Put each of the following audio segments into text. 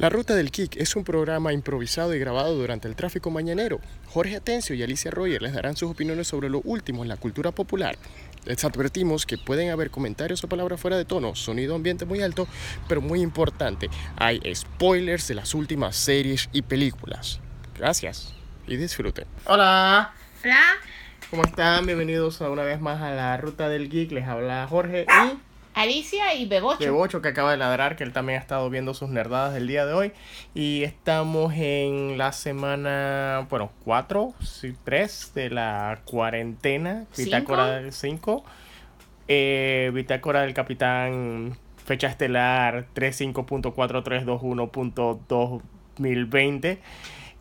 La Ruta del Kick es un programa improvisado y grabado durante el tráfico mañanero. Jorge Atencio y Alicia Royer les darán sus opiniones sobre lo último en la cultura popular. Les advertimos que pueden haber comentarios o palabras fuera de tono, sonido ambiente muy alto, pero muy importante, hay spoilers de las últimas series y películas. Gracias y disfruten. Hola, Hola. ¿cómo están? Bienvenidos a una vez más a la Ruta del Geek. Les habla Jorge y Alicia y Bebocho. de Bocho que acaba de ladrar, que él también ha estado viendo sus nerdadas del día de hoy. Y estamos en la semana, bueno, 4, sí, 3 de la cuarentena. Cinco. Bitácora del 5. Eh, bitácora del capitán, fecha estelar 35.4321.2020.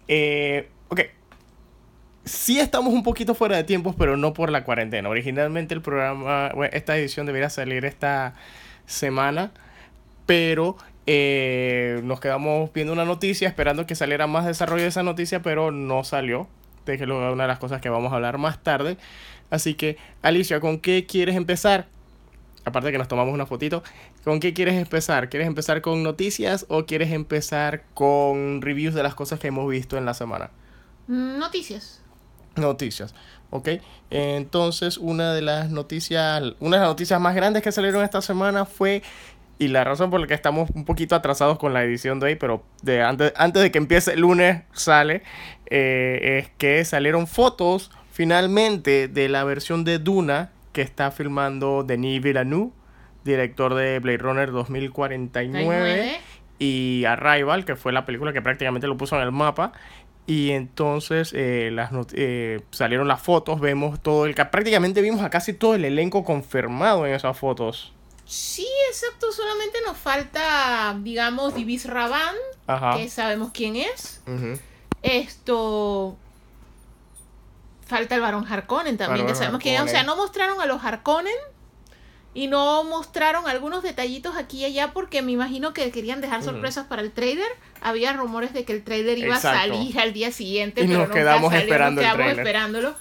Eh, ok. Sí estamos un poquito fuera de tiempos, pero no por la cuarentena. Originalmente el programa, esta edición debería salir esta semana, pero eh, nos quedamos viendo una noticia, esperando que saliera más desarrollo de esa noticia, pero no salió. A una de las cosas que vamos a hablar más tarde. Así que, Alicia, ¿con qué quieres empezar? Aparte que nos tomamos una fotito, ¿con qué quieres empezar? ¿Quieres empezar con noticias o quieres empezar con reviews de las cosas que hemos visto en la semana? Mm, Noticias. Noticias, ¿ok? Entonces, una de las noticias, una de las noticias más grandes que salieron esta semana fue, y la razón por la que estamos un poquito atrasados con la edición de hoy, pero de antes, antes de que empiece el lunes sale, eh, es que salieron fotos finalmente de la versión de Duna que está filmando Denis Villeneuve, director de Blade Runner 2049 Nueve. y Arrival, que fue la película que prácticamente lo puso en el mapa. Y entonces eh, las not- eh, salieron las fotos, vemos todo el... ca- Prácticamente vimos a casi todo el elenco confirmado en esas fotos. Sí, exacto. Solamente nos falta, digamos, Divis Raban, Ajá. que sabemos quién es. Esto. Falta el varón Harkonnen también, Barón que sabemos quién es. O sea, no mostraron a los Harkonnen. Y no mostraron algunos detallitos aquí y allá porque me imagino que querían dejar sorpresas para el trailer. Había rumores de que el trailer iba Exacto. a salir al día siguiente, Y pero nos nunca quedamos salió, esperando nos quedamos esperándolo.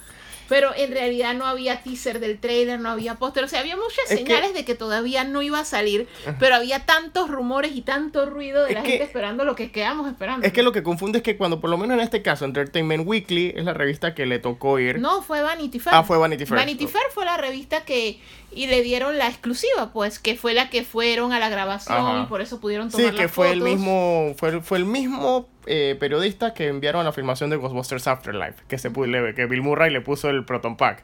Pero en realidad no había teaser del trailer, no había póster. O sea, había muchas que- señales de que todavía no iba a salir, pero había tantos rumores y tanto ruido de Es la que- gente esperando lo que quedamos esperando. Es que lo que confunde es que cuando, por lo menos en este caso, Entertainment Weekly es la revista que le tocó ir. No, fue Vanity Fair. Ah, fue Vanity Fair. Vanity Fair fue la revista que y le dieron la exclusiva, pues, que fue la que fueron a la grabación Ajá. y por eso pudieron tomar Sí, que las fue el mismo, fue, fue el mismo eh, periodista que enviaron la filmación de Ghostbusters Afterlife, que se que Bill Murray le puso el Proton Pack.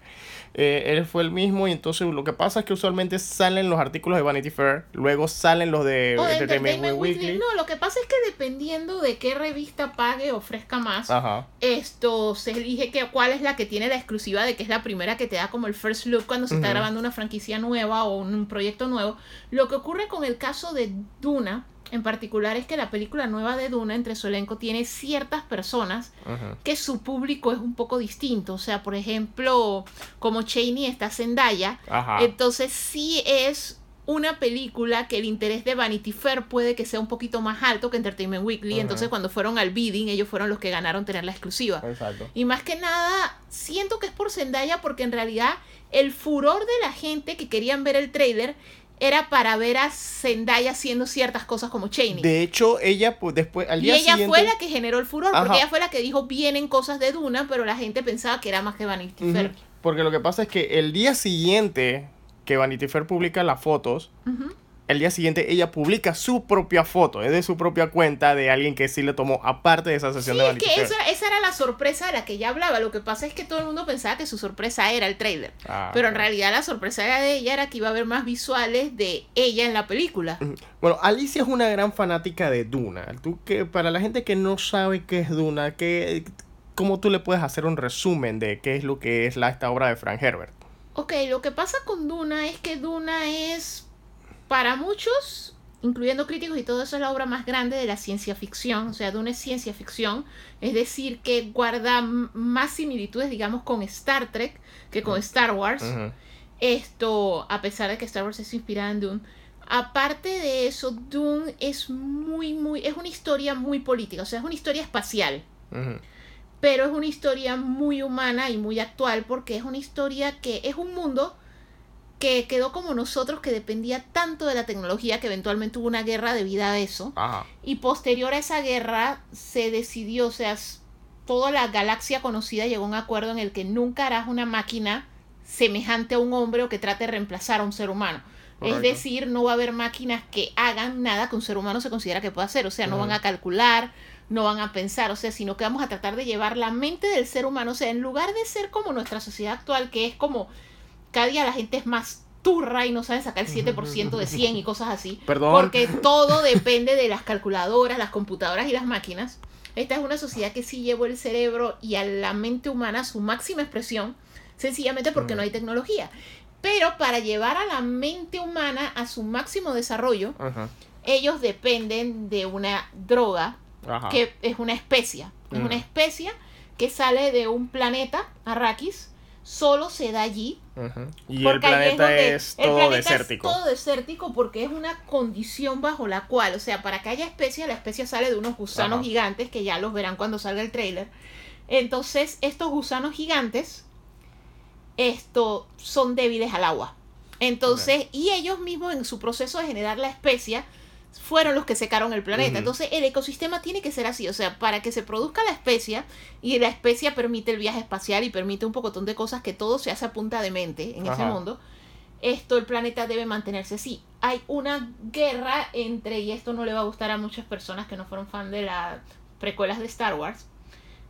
Eh, él fue el mismo y entonces lo que pasa es que usualmente salen los artículos de Vanity Fair, luego salen los de O de Entertainment, Entertainment Weekly. Weekly. No, lo que pasa es que dependiendo de qué revista pague ofrezca más, Ajá. esto se elige que cuál es la que tiene la exclusiva de que es la primera que te da como el first look cuando se está grabando una franquicia nueva o un proyecto nuevo. Lo que ocurre con el caso de Duna en particular es que la película nueva de Duna entre su elenco tiene ciertas personas que su público es un poco distinto. O sea, por ejemplo, como Cheney está Zendaya, Ajá. entonces sí es una película que el interés de Vanity Fair puede que sea un poquito más alto que Entertainment Weekly. Entonces cuando fueron al bidding, ellos fueron los que ganaron tener la exclusiva. Exacto. Y más que nada, siento que es por Zendaya porque en realidad el furor de la gente que querían ver el trailer era para ver a Zendaya haciendo ciertas cosas como Cheney. De hecho, ella pues, después, al Y día ella siguiente... fue la que generó el furor, porque ella fue la que dijo vienen cosas de Duna, pero la gente pensaba que era más que Vanity. Fair. Porque lo que pasa es que el día siguiente que Vanity Fair publica las fotos. El día siguiente ella publica su propia foto, es de su propia cuenta de alguien que sí le tomó aparte de esa sesión Sí, de es Vanity que esa, esa era la sorpresa de la que ella hablaba. Lo que pasa es que todo el mundo pensaba que su sorpresa era el trailer. Ah, Pero en realidad la sorpresa era de ella era que iba a haber más visuales de ella en la película. Bueno, Alicia es una gran fanática de Duna. Tú que para la gente que no sabe qué es Duna, ¿qué, ¿cómo tú le puedes hacer un resumen de qué es lo que es la, esta obra de Frank Herbert? Ok, lo que pasa con Duna es que Duna es, para muchos, incluyendo críticos y todo eso, es la obra más grande de la ciencia ficción. O sea, Duna es ciencia ficción, es decir, que guarda más similitudes, digamos, con Star Trek que con Star Wars. Esto, a pesar de que Star Wars es inspirada en Dune. Aparte de eso, Dune es muy, muy, es una historia muy política, o sea, es una historia espacial pero es una historia muy humana y muy actual porque es una historia que es un mundo que quedó como nosotros, que dependía tanto de la tecnología que eventualmente hubo una guerra debido a eso. Ajá. Y posterior a esa guerra se decidió, o sea, toda la galaxia conocida llegó a un acuerdo en el que nunca harás una máquina semejante a un hombre o que trate de reemplazar a un ser humano. Correcto. Es decir, no va a haber máquinas que hagan nada que un ser humano se considera que puede hacer. O sea, no van a calcular, no van a pensar, o sea, sino que vamos a tratar de llevar la mente del ser humano. O sea, en lugar de ser como nuestra sociedad actual, que es como cada día la gente es más turra y no sabe sacar el 7% de 100 y cosas así. Perdón. Porque todo depende de las calculadoras, las computadoras y las máquinas. Esta es una sociedad que sí llevó el cerebro y a la mente humana a su máxima expresión, sencillamente porque no hay tecnología. Pero para llevar a la mente humana a su máximo desarrollo, Ajá. ellos dependen de una droga Ajá. que es una especia. Es una especia que sale de un planeta, Arrakis, solo se da allí. Y el porque planeta es el todo planeta desértico. Es todo desértico porque es una condición bajo la cual, o sea, para que haya especia, la especia sale de unos gusanos gigantes que ya los verán cuando salga el trailer. Entonces, estos gusanos gigantes, esto, son débiles al agua. Entonces, y ellos mismos en su proceso de generar la especia, fueron los que secaron el planeta. Entonces, el ecosistema tiene que ser así. O sea, para que se produzca la especia, y la especia permite el viaje espacial y permite un pocotón de cosas que todo se hace a punta de mente en ese mundo. Esto, el planeta debe mantenerse así. Hay una guerra entre, y esto no le va a gustar a muchas personas que no fueron fan de las precuelas de Star Wars.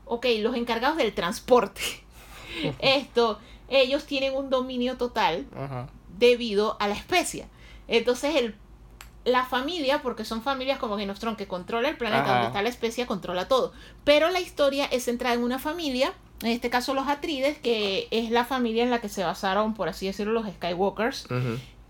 Ok, los encargados del transporte. Esto, ellos tienen un dominio total Ajá. debido a la especia. Entonces el, la familia, porque son familias como Game of Thrones que controla el planeta Ajá. donde está la especia, controla todo. Pero la historia es centrada en una familia, en este caso los Atrides, que es la familia en la que se basaron, por así decirlo, los Skywalkers.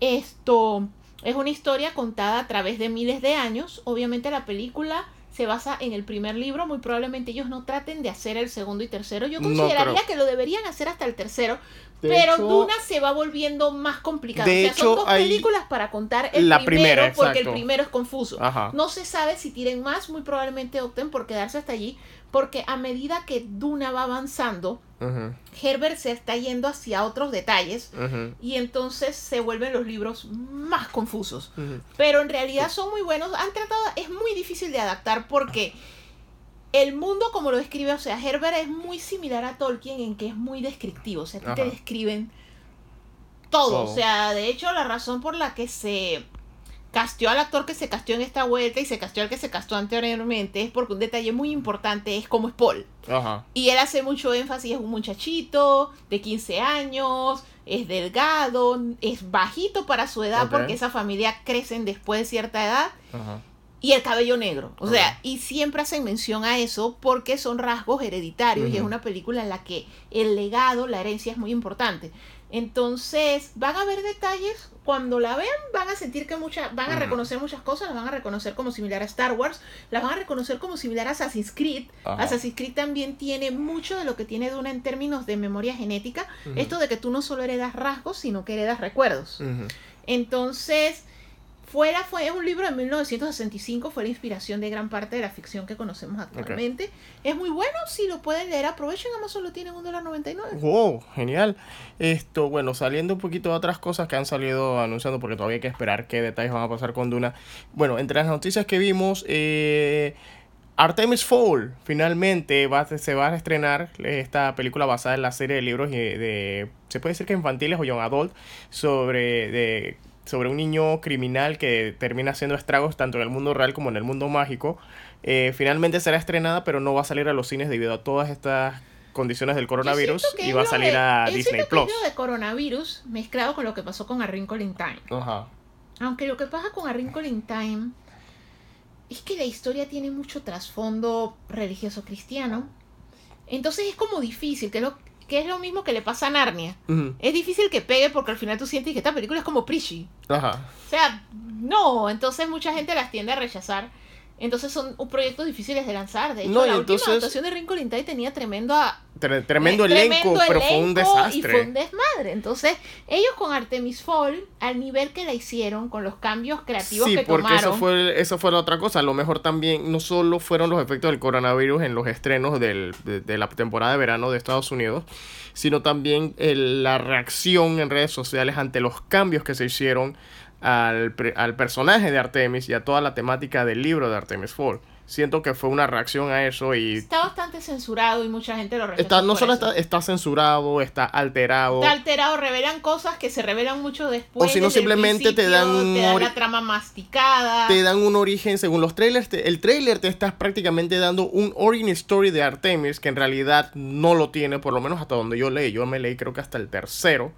Esto es una historia contada a través de miles de años. Obviamente la película se basa en el primer libro. Muy probablemente ellos no traten de hacer el segundo y tercero. Yo consideraría que lo deberían hacer hasta el tercero. De pero hecho- Duna se va volviendo más complicada. De o sea, hecho, son dos hay- películas para contar el La primero primera, porque el primero es confuso. Ajá. No se sabe si tiren más, muy probablemente opten por quedarse hasta allí, porque a medida que Duna va avanzando, Ujú. Herbert se está yendo hacia otros detalles Ujú. y entonces se vuelven los libros más confusos. Ujú. Pero en realidad son muy buenos. Han tratado, es muy difícil de adaptar porque el mundo como lo describe, o sea, Herbert es muy similar a Tolkien en que es muy descriptivo. O sea, te describen todo. O sea, de hecho, la razón por la que se casteó al actor que se casteó en esta vuelta y se casteó al que se casteó anteriormente es porque un detalle muy importante es cómo es Paul. Ajá. Y él hace mucho énfasis, es un muchachito de 15 años, es delgado, es bajito para su edad porque esa familia crecen después de cierta edad Ajá. Y el cabello negro. O sea, y siempre hacen mención a eso porque son rasgos hereditarios y es una película en la que el legado, la herencia es muy importante. Entonces, van a ver detalles, cuando la vean van a sentir que muchas, van a reconocer muchas cosas, las van a reconocer como similar a Star Wars, las van a reconocer como similar a Assassin's Creed. Ajá. Assassin's Creed también tiene mucho de lo que tiene Duna en términos de memoria genética, esto de que tú no solo heredas rasgos, sino que heredas recuerdos. Entonces, fuera fue es un libro de 1965, fue la inspiración de gran parte de la ficción que conocemos actualmente. Es muy bueno, si lo pueden leer, aprovechen, Amazon lo tiene en $1.99. Wow, genial. Esto, bueno, saliendo un poquito de otras cosas que han salido anunciando, porque todavía hay que esperar qué detalles van a pasar con Duna. Bueno, entre las noticias que vimos, eh, Artemis Fowl finalmente va, se va a estrenar esta película basada en la serie de libros de, se puede decir que infantiles o young adult, sobre, de, sobre un niño criminal que termina haciendo estragos tanto en el mundo real como en el mundo mágico. Eh, finalmente será estrenada, pero no va a salir a los cines debido a todas estas condiciones del coronavirus y va a salir de- a Disney Plus. de coronavirus mezclado con lo que pasó con A Wrinkle in Time. Ajá. Aunque lo que pasa con A Wrinkle in Time es que la historia tiene mucho trasfondo religioso cristiano. Entonces es como difícil, que es lo, que es lo mismo que le pasa a Narnia. Es difícil que pegue porque al final tú sientes que esta película es como preachy. Ajá. O sea, no, entonces mucha gente las tiende a rechazar. Entonces son un- proyectos difíciles de lanzar. De hecho, No, la entonces- última adaptación de Wrinkle in Time tenía tremendo, a- Tre- tremendo eh, elenco, pero fue un desastre. Y fue un desmadre. Entonces, ellos con Artemis Fall, al nivel que la hicieron, con los cambios creativos Sí, que porque tomaron. eso fue, eso fue la otra cosa. A lo mejor también no solo fueron los efectos del coronavirus en los estrenos del- de, de la temporada de verano de Estados Unidos, sino también el- la reacción en redes sociales ante los cambios que se hicieron al, al personaje de Artemis y a toda la temática del libro de Artemis Fall. Siento que fue una reacción a eso y Está bastante censurado y mucha gente lo está, no solo eso. está, está censurado, está alterado. Está alterado, revelan cosas que se revelan mucho después. O si no, simplemente te dan te dan la trama masticada. te dan un origen según los trailers. te- el trailer te está prácticamente dando un origin story de Artemis que en realidad no lo tiene, por lo menos hasta donde yo leí. Yo me leí creo que hasta el tercero.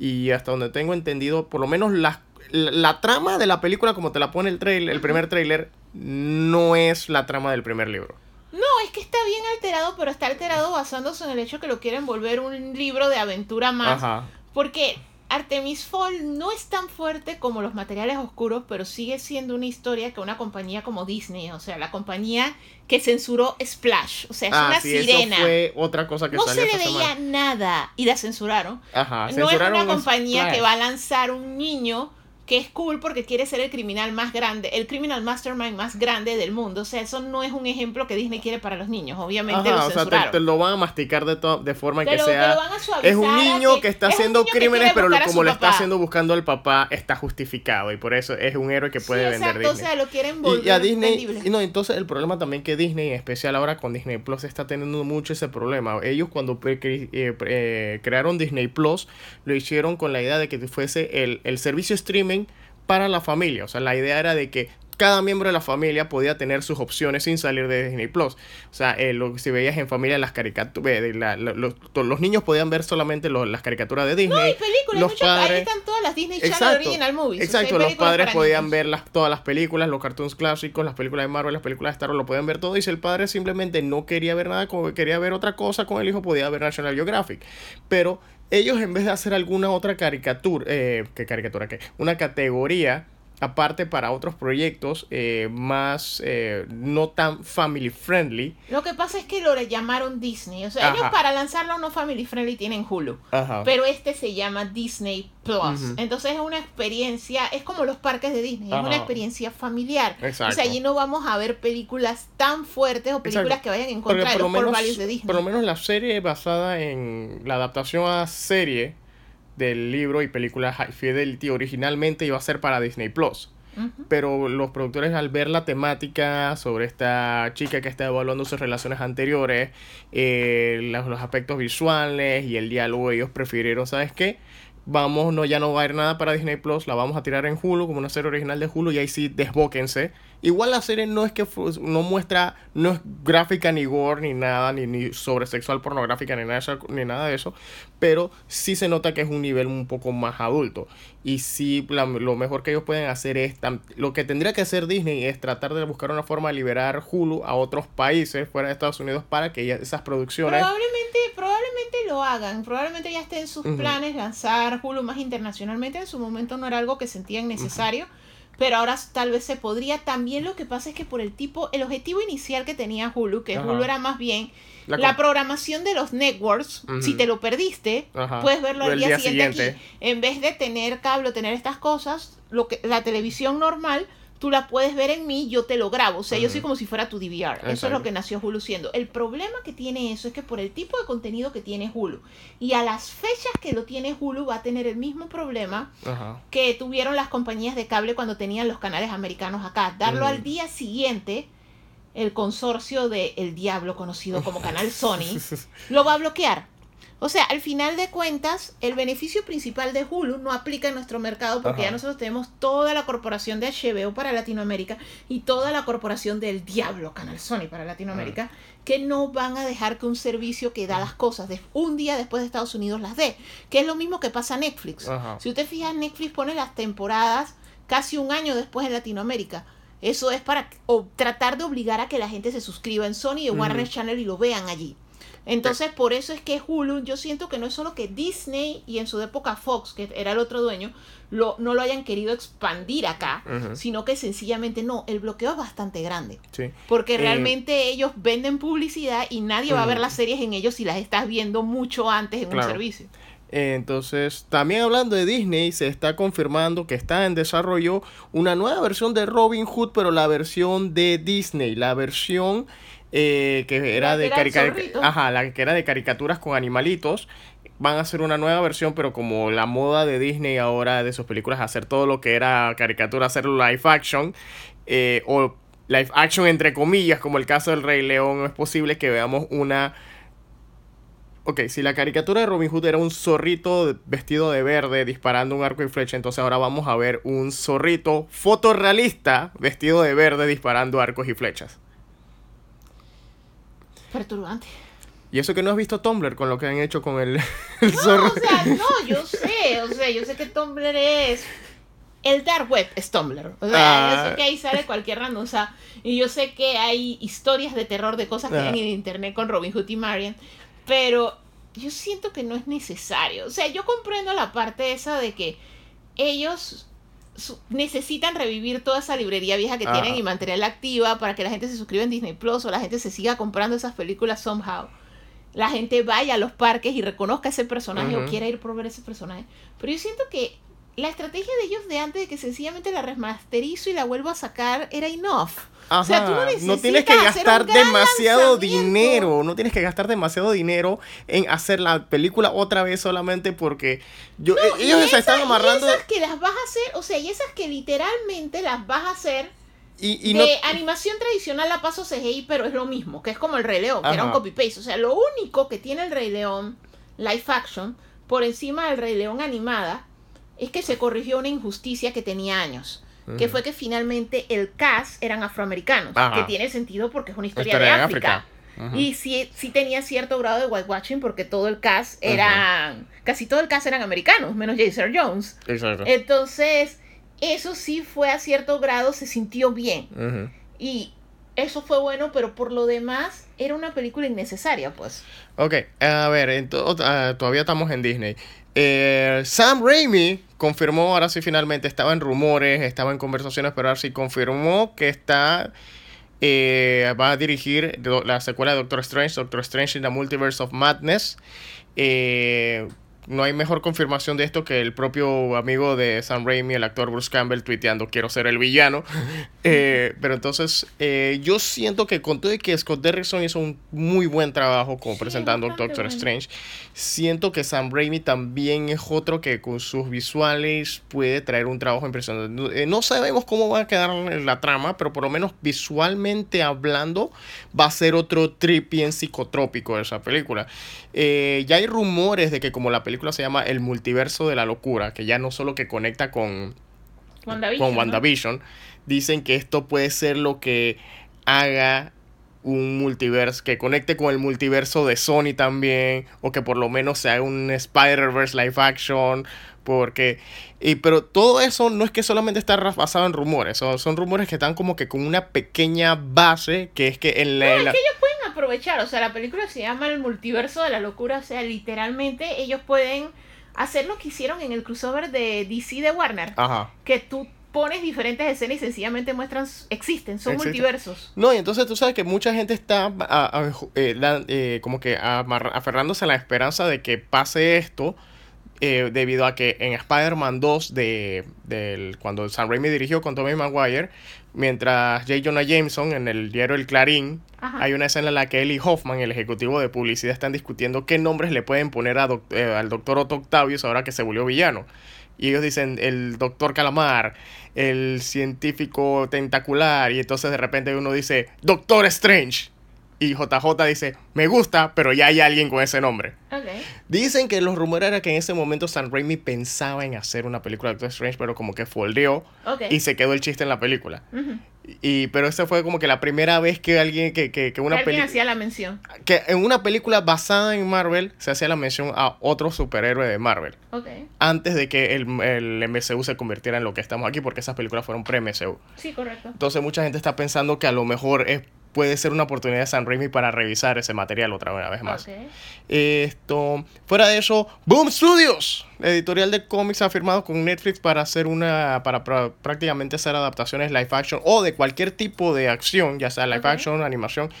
Y hasta donde tengo entendido, por lo menos la, la, la trama de la película, como te la pone el trailer, el primer trailer, no es la trama del primer libro. No, es que está bien alterado, pero está alterado basándose en el hecho que lo quieren volver un libro de aventura más. Ajá. Porque Artemis Fall no es tan fuerte como los materiales oscuros, pero sigue siendo una historia que una compañía como Disney, o sea, la compañía que censuró Splash, o sea, es Ah, una sí, sirena. eso fue otra cosa que No salió se le veía semana. nada y la censuraron. Ajá, no es una compañía Splash. que va a lanzar un niño que es cool porque quiere ser el criminal más grande, el criminal mastermind más grande del mundo. O sea, eso no es un ejemplo que Disney quiere para los niños. Obviamente Ajá, lo o sea, te, lo van a masticar de, to- de forma Te que lo- sea... lo van a suavizar Es un niño que, está haciendo crímenes, pero como le está haciendo buscando al papá, está justificado. Y por eso es un héroe que puede sí, vender exacto, Disney. o sea, lo quieren volver y a Disney, y no, entonces el problema también que Disney, en especial ahora con Disney Plus, está teniendo mucho ese problema. Ellos cuando eh, eh, crearon Disney Plus, lo hicieron con la idea de que fuese el, el servicio streaming para la familia. O sea, la idea era de que cada miembro de la familia podía tener sus opciones sin salir de Disney Plus. O sea, eh, lo, si veías en familia las caricaturas, los, niños podían ver solamente los- las caricaturas de Disney. No, hay películas, los muchas, ahí padres- están todas las Disney Channel Exacto, Original Movies. o sea, exacto, los padres podían niños. ver las, todas las películas, los cartoons clásicos, las películas de Marvel, las películas de Star Wars, lo podían ver todo. Y si el padre simplemente no quería ver nada, como quería ver otra cosa con el hijo, podía ver National Geographic. Pero ellos en vez de hacer alguna otra caricatura, eh, ¿qué caricatura qué? Una categoría aparte para otros proyectos eh, más eh, no tan family friendly. Lo que pasa es que lo llamaron Disney. O sea, ellos Ajá. para lanzarlo no family friendly tienen Hulu. Ajá. Pero este se llama Disney Plus. Ujú. Entonces es una experiencia, es como los parques de Disney, es Ajá. una experiencia familiar. Exacto. O sea, allí no vamos a ver películas tan fuertes o películas Exacto. que vayan en Porque contra de por los menos- de Disney. Por lo menos la serie basada en la adaptación a serie del libro y película High Fidelity originalmente iba a ser para Disney Plus. Pero los productores al ver la temática sobre esta chica que está evaluando sus relaciones anteriores, eh, los, los aspectos visuales y el diálogo, ellos prefirieron, ¿sabes qué? Vamos, no, ya no va a ir nada para Disney Plus, la vamos a tirar en Hulu como una serie original de Hulu y ahí sí desbóquense. Igual la serie no es que no muestra, no es gráfica ni gore ni nada, ni, ni sobresexual pornográfica ni nada, ni nada de eso, pero sí se nota que es un nivel un poco más adulto. Y sí, lo mejor que ellos pueden hacer es, lo que tendría que hacer Disney es tratar de buscar una forma de liberar Hulu a otros países fuera de Estados Unidos para que esas producciones... Probablemente lo hagan, probablemente ya esté en sus planes lanzar Hulu más internacionalmente, en su momento no era algo que sentían necesario, pero ahora tal vez se podría, también lo que pasa es que por el tipo, el objetivo inicial que tenía Hulu, que Ajá. Hulu era más bien La programación de los networks, si te lo perdiste, puedes verlo al día, día siguiente, siguiente. aquí. En vez de tener cable o tener estas cosas, lo que la televisión normal, tú la puedes ver en mí, yo te lo grabo. O sea, yo soy como si fuera tu DVR. Eso es lo que nació Hulu siendo. El problema que tiene eso es que por el tipo de contenido que tiene Hulu y a las fechas que lo tiene Hulu va a tener el mismo problema que tuvieron las compañías de cable cuando tenían los canales americanos acá. Darlo al día siguiente, el consorcio de El Diablo, conocido como Canal Sony, lo va a bloquear. O sea, al final de cuentas, el beneficio principal de Hulu no aplica en nuestro mercado porque Ajá. ya nosotros tenemos toda la corporación de HBO para Latinoamérica y toda la corporación del Diablo, Canal Sony para Latinoamérica, que no van a dejar que un servicio que da las cosas de un día después de Estados Unidos las dé. Que es lo mismo que pasa a Netflix. Ajá. Si usted fija, Netflix pone las temporadas casi un año después en Latinoamérica. Eso es para o tratar de obligar a que la gente se suscriba en Sony y en Ujú. Warner Channel y lo vean allí. Entonces, por eso es que Hulu, yo siento que no es solo que Disney y en su época Fox, que era el otro dueño, lo, no lo hayan querido expandir acá, sino que sencillamente no, el bloqueo es bastante grande. Sí. Porque Eh, realmente ellos venden publicidad y nadie va a ver las series en ellos si las estás viendo mucho antes en Claro. un servicio. Entonces, también hablando de Disney, se está confirmando que está en desarrollo una nueva versión de Robin Hood, pero la versión de Disney, la versión eh, que era de carica- ajá, la que era de caricaturas con animalitos. Van a hacer una nueva versión, pero como la moda de Disney ahora de sus películas, hacer todo lo que era caricatura, hacerlo live action, eh, o live action entre comillas, como el caso del Rey León, es posible que veamos una Ok, si la caricatura de Robin Hood era un zorrito vestido de verde disparando un arco y flecha, entonces ahora vamos a ver un zorrito fotorrealista vestido de verde disparando arcos y flechas. Perturbante. Y eso que no has visto Tumblr con lo que han hecho con el, el No, zorro. o sea, no, yo sé, o sea, yo sé que Tumblr es... El dark web es Tumblr. O sea, Ah. sé que ahí sale cualquier sea, y yo sé que hay historias de terror de cosas que Ah. hay en internet con Robin Hood y Marian. Pero yo siento que no es necesario. O sea, yo comprendo la parte esa de que ellos su- necesitan revivir toda esa librería vieja que Ajá. tienen y mantenerla activa para que la gente se suscriba en Disney Plus o la gente se siga comprando esas películas somehow. La gente vaya a los parques y reconozca ese personaje o quiera ir por ver ese personaje. Pero yo siento que la estrategia de ellos de antes de que sencillamente la remasterizo y la vuelvo a sacar era enough. Ajá, o sea, tú no no tienes que necesitas gastar demasiado dinero, no tienes que gastar demasiado dinero en hacer la película otra vez solamente porque yo, ellos se están amarrando Y esas que las vas a hacer, o sea, y esas que literalmente las vas a hacer y, y de no animación tradicional a paso CGI, pero es lo mismo, que es como el Rey León, que era un copy-paste. O sea, lo único que tiene el Rey León live action por encima del Rey León animada es que se corrigió una injusticia que tenía años. Que fue que finalmente el cast eran afroamericanos. Ajá. Que tiene sentido porque es una historia, Historia de África. Y sí, sí tenía cierto grado de whitewashing porque todo el cast eran. Casi todo el cast eran americanos, menos Jason Jones. Exacto. Entonces, eso sí fue a cierto grado, se sintió bien. Y eso fue bueno, pero por lo demás, era una película innecesaria, pues. Ok, a ver, ah, todavía estamos en Disney. Eh, Sam Raimi confirmó, ahora sí finalmente, estaba en rumores, estaba en conversaciones, pero ahora sí confirmó que está, eh, va a dirigir la secuela de Doctor Strange, Doctor Strange in the Multiverse of Madness. Eh, no hay mejor confirmación de esto que el propio amigo de Sam Raimi, el actor Bruce Campbell, tuiteando quiero ser el villano. Eh, pero entonces, eh, yo siento que con todo y que Scott Derrickson hizo un muy buen trabajo como Sí, presentando Doctor bueno. Strange, siento que Sam Raimi también es otro que con sus visuales puede traer un trabajo impresionante. No- eh, no sabemos cómo va a quedar la trama, pero por lo menos visualmente hablando, va a ser otro trip bien psicotrópico de esa película. Eh, ya hay rumores de que como la película se llama El multiverso de la locura, que ya no solo que conecta con, WandaVision, con ¿no? WandaVision, dicen que esto puede ser lo que haga un multiverso, que conecte con el multiverso de Sony también, o que por lo menos se haga un Spider-Verse live action, porque... Y, pero todo eso no es que solamente está basado en rumores, son, son rumores que están como que con una pequeña base, que es que en la... No, en es la- que ellos pueden aprovechar, o sea, la película se llama El multiverso de la locura, o sea, literalmente ellos pueden hacer lo que hicieron en el crossover de DC de Warner, Ajá. que tú pones diferentes escenas y sencillamente muestran, existen, son multiversos. No, y entonces tú sabes que mucha gente está a- a- eh, la- eh, como que aferrándose a la esperanza de que pase esto eh, debido a que en Spider-Man 2 de, del, cuando Sam Raimi dirigió con Tobey Maguire, mientras J. Jonah Jameson en el diario El Clarín, Ajá. hay una escena en la que Eli Hoffman, el ejecutivo de publicidad, están discutiendo qué nombres le pueden poner a doc- eh, al doctor Otto Octavius ahora que se volvió villano. Y ellos dicen el doctor Calamar, el científico tentacular, y entonces de repente uno dice Doctor Strange. Y JJ dice, me gusta, pero ya hay alguien con ese nombre. Dicen que los rumores era que en ese momento Sam Raimi pensaba en hacer una película de Doctor Strange, pero como que foldeó Ok. y se quedó el chiste en la película. Y, pero esa fue como que la primera vez que alguien, que, que, que una película hacía la mención. que en una película basada en Marvel se hacía la mención a otro superhéroe de Marvel. Antes de que el, el MCU se convirtiera en lo que estamos aquí, porque esas películas fueron pre-MCU. Sí, correcto. Entonces mucha gente está pensando que a lo mejor es, puede ser una oportunidad de San Raimi para revisar ese material otra vez más. Esto, fuera de eso, Boom Studios, editorial de cómics ha firmado con Netflix para hacer una, para, prácticamente hacer adaptaciones live action o de cualquier tipo de acción, ya sea live action, animación,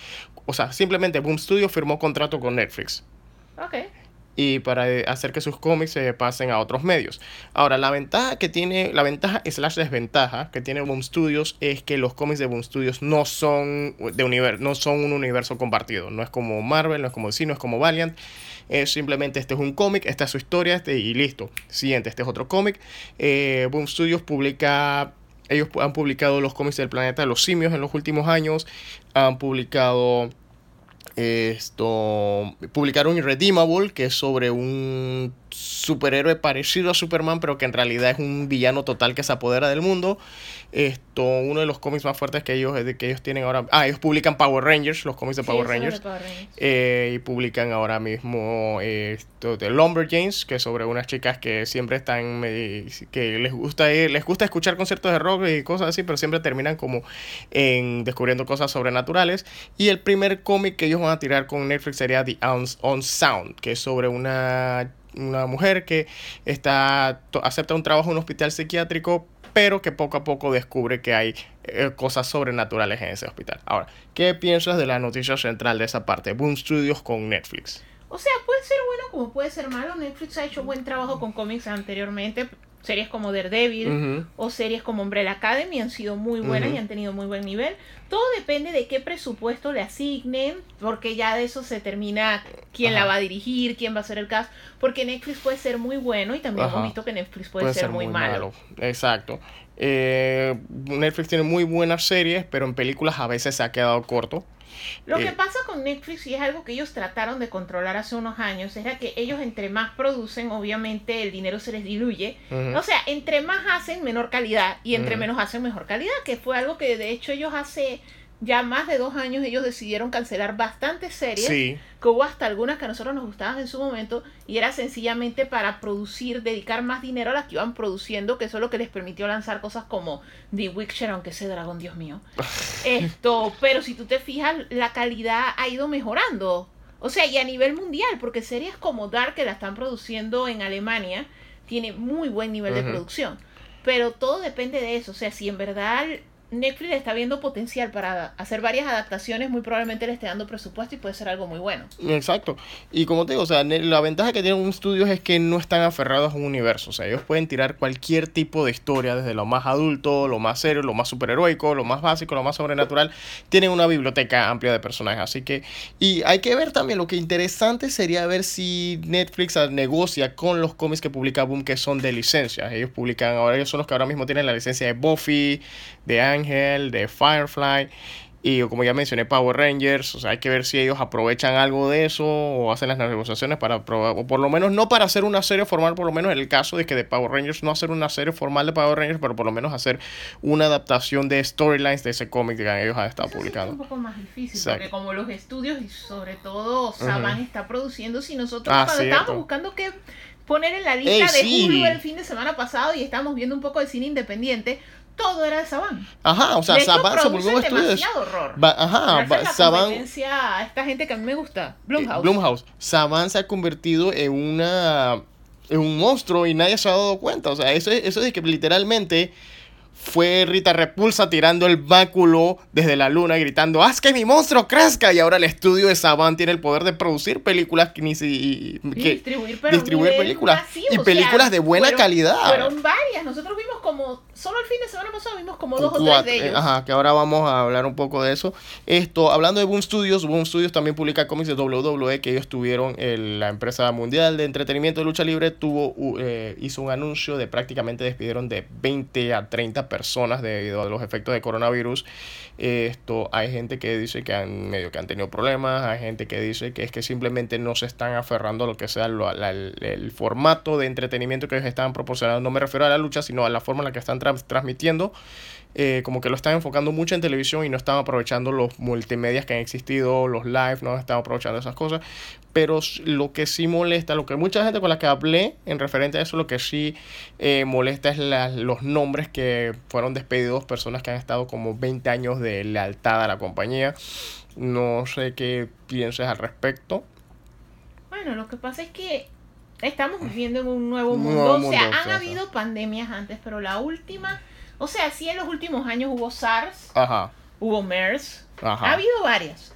o sea, simplemente Boom Studios firmó contrato con Netflix. Ok y para eh, hacer que sus cómics se pasen a otros medios. Ahora, la ventaja que tiene, la ventaja slash desventaja que tiene Boom Studios es que los cómics de Boom Studios no son de universo, no son un universo compartido. No es como Marvel, no es como DC, no es como Valiant. Es simplemente este es un cómic, esta es su historia este, y listo. Siguiente, este es otro cómic. Eh, Boom Studios publica ellos han publicado los cómics del planeta de los simios en los últimos años. Han publicado esto publicaron Irredeemable, que es sobre un superhéroe parecido a Superman, pero que en realidad es un villano total que se apodera del mundo. Esto, uno de los cómics más fuertes que ellos, que ellos tienen ahora. Ah, ellos publican Power Rangers, los cómics de Power Rangers. Eh, y publican ahora mismo esto de Lumberjanes, que es sobre unas chicas que siempre están. que les gusta les gusta escuchar conciertos de rock y cosas así, pero siempre terminan como en descubriendo cosas sobrenaturales. Y el primer cómic que ellos van a tirar con Netflix sería The On Sound, que es sobre una una mujer que está, acepta un trabajo en un hospital psiquiátrico, pero que poco a poco descubre que hay eh, cosas sobrenaturales en ese hospital. Ahora, ¿qué piensas de la noticia central de esa parte? Boom Studios con Netflix. O sea, puede ser bueno como puede ser malo. Netflix ha hecho buen trabajo con cómics anteriormente, series como Daredevil o series como Umbrella Academy han sido muy buenas y han tenido muy buen nivel. Todo depende de qué presupuesto le asignen, porque ya de eso se termina quién la va a dirigir, quién va a ser el cast, porque Netflix puede ser muy bueno y también hemos visto que Netflix puede, ser, muy, malo. Exacto. Eh, Netflix tiene muy buenas series, pero en películas a veces se ha quedado corto. Lo que eh, pasa con Netflix, y es algo que ellos trataron de controlar hace unos años, era que ellos entre más producen, obviamente el dinero se les diluye. O sea, entre más hacen, menor calidad, y entre menos hacen, mejor calidad, que fue algo que de hecho ellos hace ya más de dos años ellos decidieron cancelar bastantes series, que hubo hasta algunas que a nosotros nos gustaban en su momento, y era sencillamente para producir, dedicar más dinero a las que iban produciendo, que eso es lo que les permitió lanzar cosas como The Witcher, aunque ese dragón, Dios mío. Esto, pero si tú te fijas, la calidad ha ido mejorando. O sea, y a nivel mundial, porque series como Dark, que la están produciendo en Alemania, tiene muy buen nivel de producción. Pero todo depende de eso. O sea, si en verdad Netflix está viendo potencial para hacer varias adaptaciones, muy probablemente le esté dando presupuesto y puede ser algo muy bueno. Exacto. Y como te digo, o sea, la ventaja que tienen un estudio es que no están aferrados a un universo. O sea, ellos pueden tirar cualquier tipo de historia, desde lo más adulto, lo más serio, lo más superheroico, lo más básico, lo más sobrenatural. Tienen una biblioteca amplia de personajes. Así que, y hay que ver también, lo que interesante sería ver si Netflix negocia con los cómics que publica Boom, que son de licencias. Ellos publican, ahora ellos son los que ahora mismo tienen la licencia de Buffy, de Ángel, de Firefly y como ya mencioné Power Rangers, o sea, hay que ver si ellos aprovechan algo de eso o hacen las negociaciones para probar, o por lo menos no para hacer una serie formal, por lo menos en el caso de que de Power Rangers no hacer una serie formal de Power Rangers, pero por lo menos hacer una adaptación de storylines de ese cómic que ellos han estado publicando. es un poco más difícil, porque como los estudios y sobre todo Saban está produciendo, si nosotros ah, cuando estábamos buscando qué poner en la lista de Hulu el fin de semana pasado y estamos viendo un poco de cine independiente, todo era de Saban. Ajá, o sea, Saban se volvió un estudio. horror. ajá, Saban. esta gente que a mí me gusta, Blumhouse. Blumhouse. Saban se ha convertido en una en un monstruo y nadie se ha dado cuenta. O sea, eso, eso es que literalmente fue Rita Repulsa tirando el báculo desde la luna gritando ¡Haz que mi monstruo crezca! Y ahora el estudio de Saban tiene el poder de producir películas que ni si, distribuir, películas y películas de buena calidad. Fueron varias. Nosotros vimos como solo el fin de semana pasado vimos como dos o tres de ellos. Ajá, que ahora vamos a hablar un poco de eso. Esto, hablando de Boom Studios, Boom Studios también publica cómics de WWE que ellos tuvieron la empresa mundial de entretenimiento de lucha libre tuvo eh, hizo un anuncio de prácticamente despidieron de 20 a 30 personas debido a los efectos de coronavirus. Esto, hay gente que dice que han medio que han tenido problemas, hay gente que dice que es que simplemente no se están aferrando a lo que sea el, formato de entretenimiento que ellos estaban proporcionando. No me refiero a la lucha, sino a la forma en la que están transmitiendo, eh, como que lo están enfocando mucho en televisión y no están aprovechando los multimedias que han existido, los live, no están aprovechando esas cosas. Pero lo que sí molesta, lo que mucha gente con la que hablé en referente a eso, lo que sí eh, molesta es los nombres que fueron despedidos, personas que han estado como 20 años de lealtad a la compañía. No sé qué pienses al respecto. Bueno, lo que pasa es que estamos viviendo en un nuevo mundo. o sea, han habido pandemias antes, pero la última o sea, sí en los últimos años hubo SARS, hubo MERS, ha habido varias.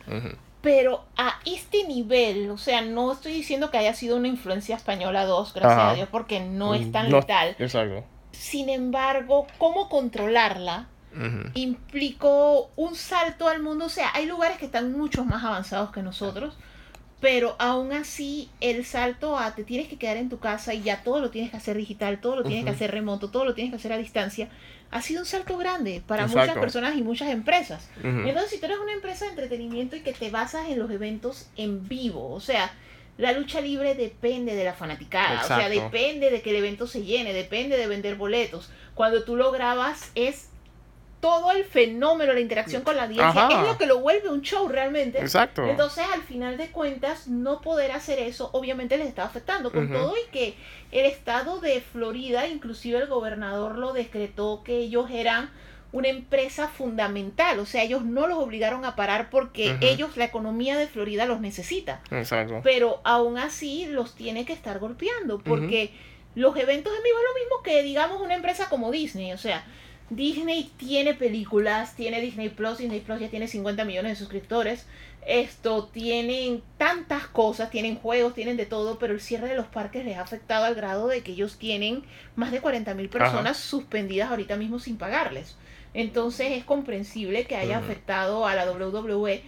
Pero a este nivel, o sea, no estoy diciendo que haya sido una influencia española 2, gracias a Dios, porque no es tan letal. Exacto. Sin embargo, cómo controlarla implicó un salto al mundo. O sea, hay lugares que están mucho más avanzados que nosotros pero aún así el salto a te tienes que quedar en tu casa y ya todo lo tienes que hacer digital, todo lo tienes que hacer remoto, todo lo tienes que hacer a distancia, ha sido un salto grande para muchas personas y muchas empresas. Entonces, si tú eres una empresa de entretenimiento y que te basas en los eventos en vivo, o sea, la lucha libre depende de la fanaticada, o sea, depende de que el evento se llene, depende de vender boletos. Cuando tú lo grabas es todo el fenómeno, la interacción con la audiencia, es lo que lo vuelve un show realmente. Exacto. Entonces, al final de cuentas, no poder hacer eso, obviamente les está afectando. Con todo y que el estado de Florida, inclusive el gobernador lo decretó que ellos eran una empresa fundamental, o sea, ellos no los obligaron a parar porque ellos, la economía de Florida los necesita. Exacto. Pero aún así los tiene que estar golpeando porque los eventos en vivo es lo mismo que, digamos, una empresa como Disney, o sea, Disney tiene películas, tiene Disney Plus, Disney Plus ya tiene 50 millones de suscriptores. Esto tienen tantas cosas, tienen juegos, tienen de todo, pero el cierre de los parques les ha afectado al grado de que ellos tienen más de 40 mil personas suspendidas ahorita mismo sin pagarles. Entonces es comprensible que haya afectado a la WWE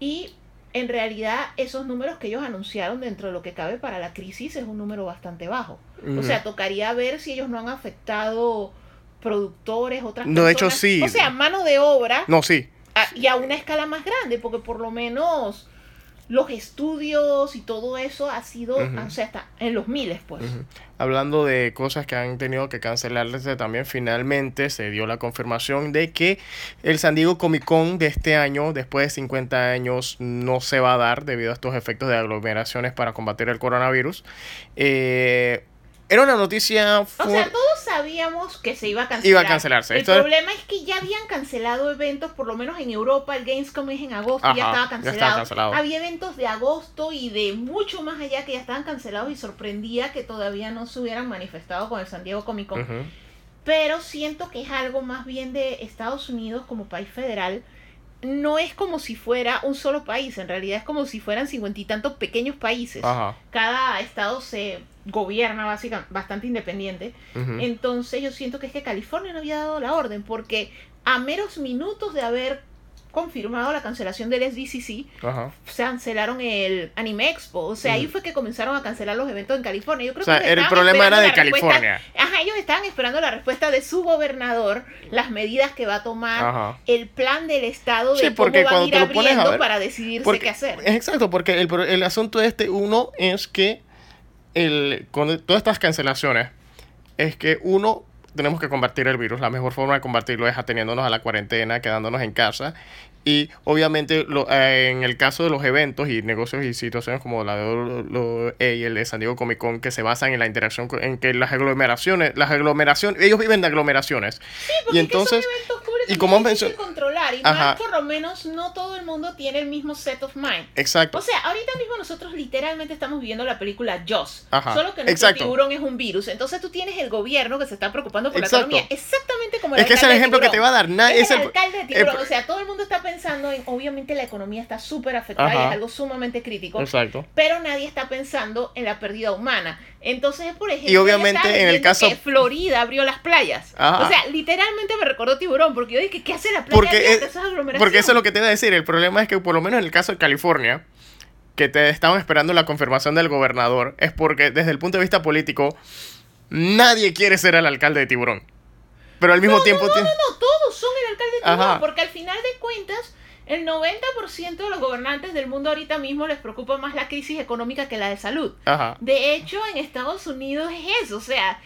y en realidad esos números que ellos anunciaron dentro de lo que cabe para la crisis es un número bastante bajo. O sea, tocaría ver si ellos no han afectado productores, otras no, de hecho sí. O sea, mano de obra. No, sí. y a una escala más grande, porque por lo menos los estudios y todo eso ha sido, o sea, está en los miles, pues. Hablando de cosas que han tenido que cancelarse también, finalmente se dio la confirmación de que el San Diego Comic Con de este año, después de 50 años, no se va a dar debido a estos efectos de aglomeraciones para combatir el coronavirus. Eh, era una noticia... O sea, todos sabíamos que se iba a cancelar. Iba a cancelarse. El problema es que ya habían cancelado eventos, por lo menos en Europa, el Gamescom es en agosto, ya, estaba cancelado. Había eventos de agosto y de mucho más allá que ya estaban cancelados y sorprendía que todavía no se hubieran manifestado con el San Diego Comic Con. Pero siento que es algo más bien de Estados Unidos como país federal no es como si fuera un solo país, en realidad es como si fueran cincuenta y tantos pequeños países. Cada estado se gobierna básicamente bastante independiente. Entonces yo siento que es que California no había dado la orden, porque a meros minutos de haber confirmado la cancelación del SDCC, se cancelaron el Anime Expo. O sea, ahí fue que comenzaron a cancelar los eventos en California. Yo creo o sea, el problema era de California. Ajá, ellos estaban esperando la respuesta de su gobernador, las medidas que va a tomar, el plan del Estado de cómo van a ir abriendo para decidirse qué hacer. Exacto, porque el, el asunto de este uno es que el, con todas estas cancelaciones, es que uno tenemos que combatir el virus. La mejor forma de combatirlo es ateniéndonos a la cuarentena, quedándonos en casa. Y obviamente lo, eh, en el caso de los eventos y negocios y situaciones como la de y el de San Diego Comic Con que se basan en la interacción en que las aglomeraciones, las aglomeraciones, ellos viven de aglomeraciones. Sí, porque y entonces y como mencioné controlar y más por lo menos no todo el mundo tiene el mismo set of mind. Exacto. O sea, ahorita mismo nosotros literalmente estamos viendo la película Joss, solo que nuestro tiburón es un virus. Entonces tú tienes el gobierno que se está preocupando por la economía, exactamente como el Es que es el ejemplo que te va a dar, es, el, alcalde de tiburón, o sea, todo el mundo está pensando en, obviamente la economía está súper afectada y es algo sumamente crítico. Exacto. Pero nadie está pensando en la pérdida humana. Entonces, por ejemplo, y obviamente en el caso que Florida abrió las playas. O sea, literalmente me recordó tiburón, porque yo dije, ¿qué hace la playa? Porque, porque eso es lo que te iba a decir. El problema es que por lo menos en el caso de California, que te estaban esperando la confirmación del gobernador, es porque desde el punto de vista político, nadie quiere ser el alcalde de tiburón pero al mismo tiempo... No, no, no, todos son el alcalde de Tiburón, porque al final de cuentas, el 90% de los gobernantes del mundo ahorita mismo les preocupa más la crisis económica que la de salud. De hecho, en Estados Unidos es eso, o sea,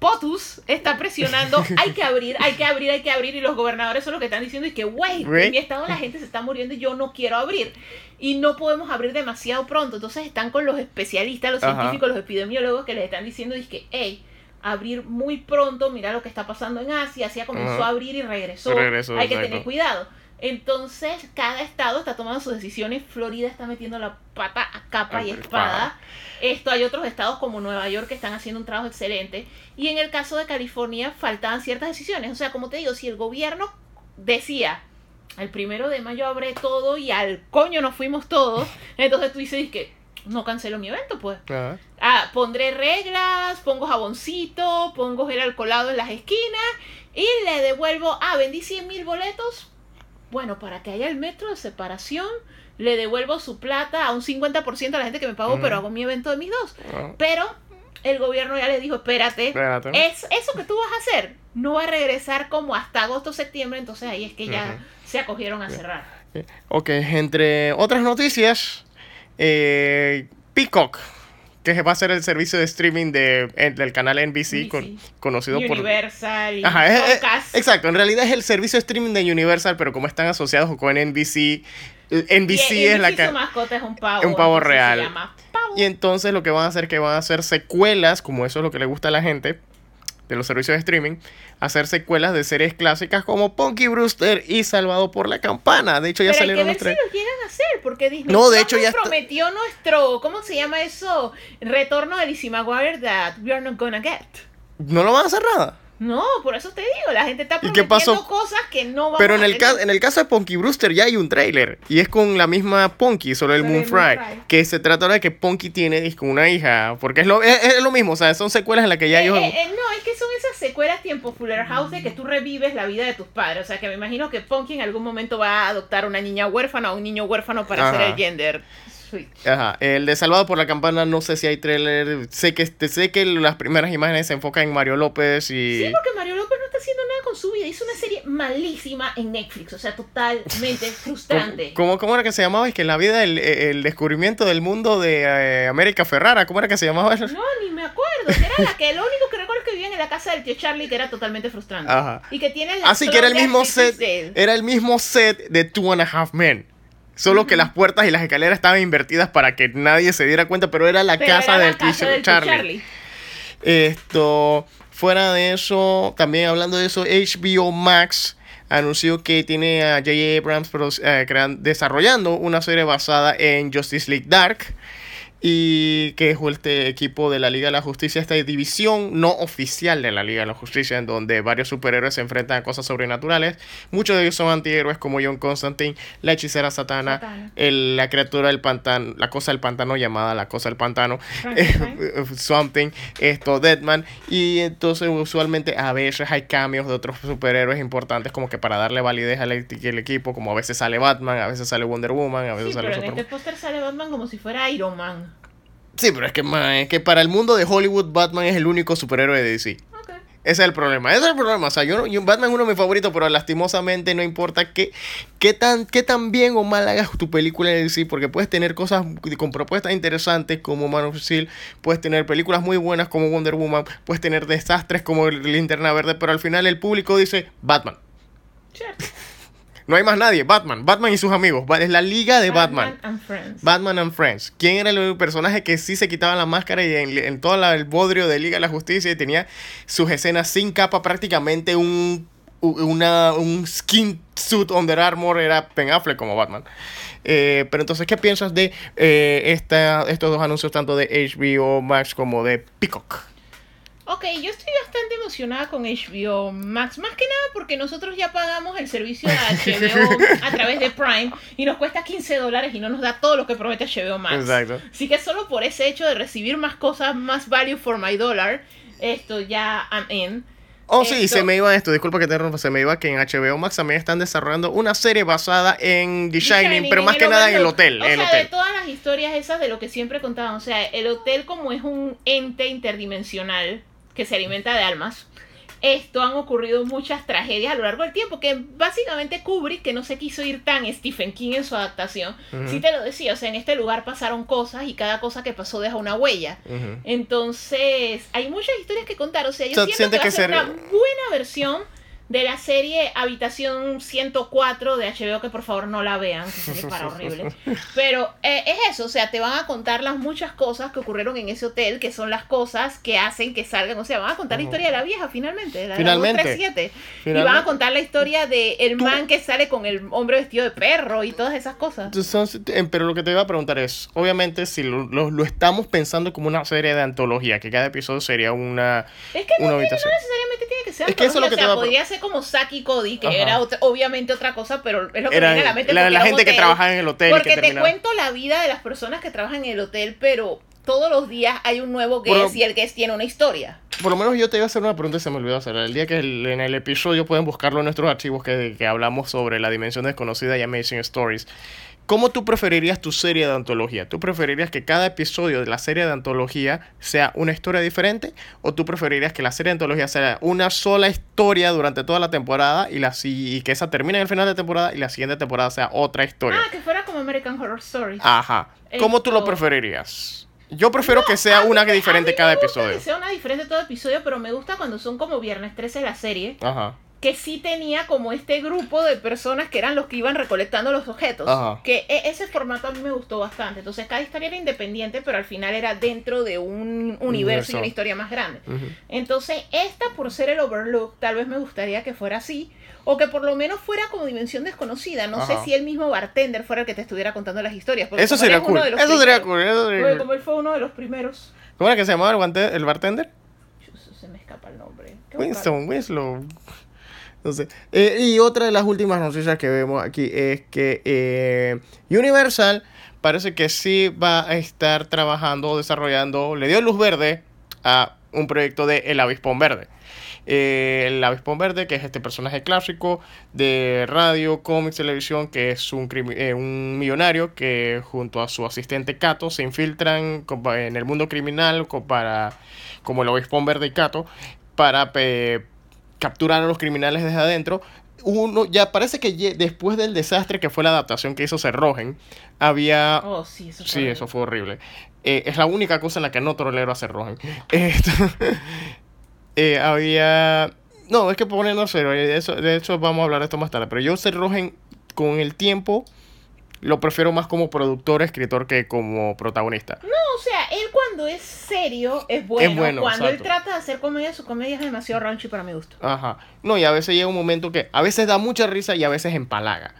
POTUS está presionando, hay que abrir, hay que abrir, hay que abrir, y los gobernadores son los que están diciendo y que, güey, en mi estado la gente se está muriendo y yo no quiero abrir. Y no podemos abrir demasiado pronto. Entonces están con los especialistas, los científicos, los epidemiólogos que les están diciendo y que, hey, abrir muy pronto, mira lo que está pasando en Asia, Asia comenzó a abrir y regresó, hay que tener cuidado. Entonces, cada estado está tomando sus decisiones. Florida está metiendo la pata a capa y espada. Esto hay otros estados como Nueva York que están haciendo un trabajo excelente. Y en el caso de California faltaban ciertas decisiones. O sea, como te digo, si el gobierno decía, el primero de mayo abre todo y al coño nos fuimos todos, entonces tú dices que no cancelo mi evento, pues. Ah, pondré reglas, pongo jaboncito, pongo el alcoholado en las esquinas y le devuelvo, ah, vendí 100 mil boletos, bueno, para que haya el metro de separación, le devuelvo su plata a un 50% a la gente que me pagó, pero hago mi evento de mis dos. Ah. Pero el gobierno ya le dijo, espérate, Es, eso que tú vas a hacer no va a regresar como hasta agosto, septiembre, entonces ahí es que ya se acogieron a cerrar. Ok, entre otras noticias, eh, Peacock que va a ser el servicio de streaming de, del canal NBC, conocido por... Universal exacto, en realidad es el servicio de streaming de Universal, pero como están asociados con NBC, NBC es la que... mascota es un pavo. Un pavo real. Y entonces lo que van a hacer es que van a hacer secuelas, como eso es lo que le gusta a la gente, de los servicios de streaming, hacer secuelas de series clásicas como Punky Brewster y Salvado por la Campana. De hecho, ya salieron los tres. lo quieren hacer, porque Disney no, de hecho, ya prometió nuestro, ¿cómo se llama eso? Retorno de Lizzie McGuire that we are not gonna get. No lo van a hacer nada. No, por eso te digo, la gente está prometiendo cosas que no van Pero en el, en el caso de Punky Brewster ya hay un trailer. Y es con la misma Punky, solo el Moon Fry. Que se trata de que Punky tiene con una hija. Porque es lo, es, lo mismo, o sea, son secuelas en las que ya eh, ellos... Eh, eh, no, es que son esas secuelas tiempo Fuller House de que tú revives la vida de tus padres. O sea, que me imagino que Punky en algún momento va a adoptar una niña huérfana o un niño huérfano para hacer el gender Ajá. El de Salvado por la Campana, no sé si hay trailer. Sé que, sé que las primeras imágenes se enfocan en Mario López y. Sí, porque Mario López no está haciendo nada con su vida. Hizo una serie malísima en Netflix. O sea, totalmente frustrante. ¿Cómo, cómo era que se llamaba? Es que en la vida, el, el descubrimiento del mundo de eh, América Ferrara. ¿Cómo era que se llamaba eso? No, ni me acuerdo. era la que lo único que recuerdo es que vivía en la casa del tío Charlie, que era totalmente frustrante. Ajá. Y que tiene Así que era el mismo set. Era el mismo set de Two and a Half Men. Solo que las puertas y las escaleras estaban invertidas para que nadie se diera cuenta, pero era la casa del, teacher Charlie. Esto, fuera de eso, también hablando de eso, HBO Max anunció que tiene a J.J. Abrams eh, desarrollando una serie basada en Justice League Dark y que es este equipo de la Liga de la Justicia, esta división no oficial de la Liga de la Justicia, en donde varios superhéroes se enfrentan a cosas sobrenaturales. Muchos de ellos son antihéroes como John Constantine, la hechicera Satana, la criatura del pantano, la cosa del pantano llamada la cosa del pantano, Something, esto, Deadman, y entonces usualmente a veces hay cambios de otros superhéroes importantes como que para darle validez al, equipo, como a veces sale Batman, a veces sale Wonder Woman, a veces sale pero en este póster sale Batman como si fuera Iron Man. Sí, pero es que, es que para el mundo de Hollywood, Batman es el único superhéroe de DC. Ese es el problema. Ese es el problema. O sea, yo, Batman es uno de mis favoritos, pero lastimosamente no importa qué, qué, tan, qué tan bien o mal hagas tu película de DC, porque puedes tener cosas con propuestas interesantes como Man of Steel, puedes tener películas muy buenas como Wonder Woman, puedes tener desastres como Linterna Verde, pero al final el público dice Batman. No hay más nadie. Batman. Batman y sus amigos. Es la liga de Batman. Batman and Friends. Batman and Friends. ¿Quién era el personaje que sí se quitaba la máscara y en, todo el bodrio de Liga de la Justicia y tenía sus escenas sin capa, prácticamente un, una, un skin suit under armor era Ben Affleck como Batman. Eh, pero entonces, ¿qué piensas de eh, esta, estos dos anuncios tanto de HBO Max como de Peacock? Ok, yo estoy bastante emocionada con HBO Max, más que nada porque nosotros ya pagamos el servicio de HBO a través de Prime y nos cuesta 15 dólares y no nos da todo lo que promete HBO Max. Exacto. Así que solo por ese hecho de recibir más cosas, más value for my dollar, esto ya I'm in. Oh, sí, se me iba esto, disculpa que te rompa, se me iba que en HBO Max también están desarrollando una serie basada en The Shining, pero más que nada en el hotel. O sea, de todas las historias esas de lo que siempre contaban, o sea, el hotel como es un ente interdimensional que se alimenta de almas. esto han ocurrido muchas tragedias a lo largo del tiempo, que básicamente Kubrick, que no se quiso ir tan Stephen King en su adaptación, sí te lo decía, o sea, en este lugar pasaron cosas y cada cosa que pasó deja una huella. Entonces, hay muchas historias que contar, o sea, yo siento que va a ser una buena versión de la serie Habitación 104 de HBO, que por favor no la vean, que es para horrible. Pero eh, es eso, o sea, te van a contar las muchas cosas que ocurrieron en ese hotel, que son las cosas que hacen que salgan, o sea, van a contar la historia de la vieja finalmente, de la finalmente. 37. Y van a contar la historia de el man que sale con el hombre vestido de perro y todas esas cosas. Eh, pero lo que te iba a preguntar es, obviamente, si lo, lo, estamos pensando como una serie de antología, que cada episodio sería una, es que no, necesariamente tiene que ser es que eso es lo que o sea, podría ser como Saki Cody, que era obviamente otra cosa, pero es lo que era, la mente. La, gente que trabaja en el hotel. Porque te cuento la vida de las personas que trabajan en el hotel, pero todos los días hay un nuevo guest y el guest tiene una historia. Por lo menos yo te iba a hacer una pregunta y se me olvidó hacer. El día que en el episodio pueden buscarlo en nuestros archivos que, que hablamos sobre la dimensión desconocida y Amazing Stories. ¿Cómo tú preferirías tu serie de antología? ¿Tú preferirías que cada episodio de la serie de antología sea una historia diferente? ¿O tú preferirías que la serie de antología sea una sola historia durante toda la temporada y, la, y que esa termine en el final de temporada y la siguiente temporada sea otra historia? Ah, que fuera como American Horror Story. Ajá. ¿Cómo tú lo preferirías? Yo prefiero que sea una que diferente cada episodio. Que sea una diferente todo episodio, pero me gusta cuando son como viernes 13 la serie. Ajá que sí tenía como este grupo de personas que eran los que iban recolectando los objetos. Que e, ese formato a mí me gustó bastante. Entonces cada historia era independiente, pero al final era dentro de un universo, y una historia más grande. Entonces esta, por ser el Overlook, tal vez me gustaría que fuera así. O que por lo menos fuera como dimensión desconocida. No sé si el mismo bartender fuera el que te estuviera contando las historias. Eso sería, cool. Eso sería cool. Como él fue uno de los primeros. ¿Cómo era que se llamaba el, bartender? Se me escapa el nombre. Winston, Winslow. Eh, y otra de las últimas noticias que vemos aquí es que eh, Universal parece que sí va a estar trabajando desarrollando, le dio luz verde a un proyecto de El Avispón Verde. Eh, el Avispón Verde, que es este personaje clásico de radio, cómics, televisión, que es un, un millonario que junto a su asistente Cato se infiltran en el mundo criminal para, como el Avispón Verde y Cato para capturar a los criminales desde adentro. Uno, ya parece que después del desastre que fue la adaptación que hizo Cerrogen, había... Oh, sí, eso fue, sí, eso fue horrible. Eh, es la única cosa en la que no tolero a Cerrogen. Eh, había... No, es que poniendo cero, de, eso, de hecho vamos a hablar de esto más tarde, pero yo Cerrogen con el tiempo lo prefiero más como productor, escritor que como protagonista. No, o sea, él cuando es serio es bueno. cuando él trata de hacer comedia, su comedia es demasiado raunchy para mi gusto. Ajá. No, y a veces llega un momento que a veces da mucha risa y a veces empalaga.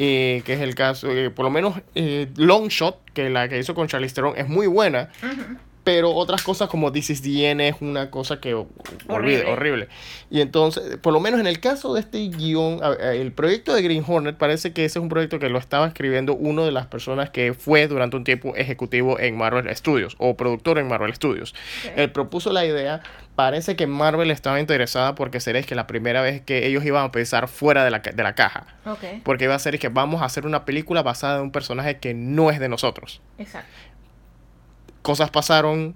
Eh, que es el caso, eh, por lo menos eh, Long Shot, que la que hizo con Charlize Theron, es muy buena. Ajá pero otras cosas como This is the End es una cosa que horrible. horrible. Y entonces, por lo menos en el caso de este guion, el proyecto de Green Hornet parece que ese es un proyecto que lo estaba escribiendo una de las personas que fue durante un tiempo ejecutivo en Marvel Studios o productor en Marvel Studios. Él propuso la idea, parece que Marvel estaba interesada porque sería que la primera vez que ellos iban a pensar fuera de la, de la caja. Porque iba a ser que vamos a hacer una película basada en un personaje que no es de nosotros. Exacto cosas pasaron,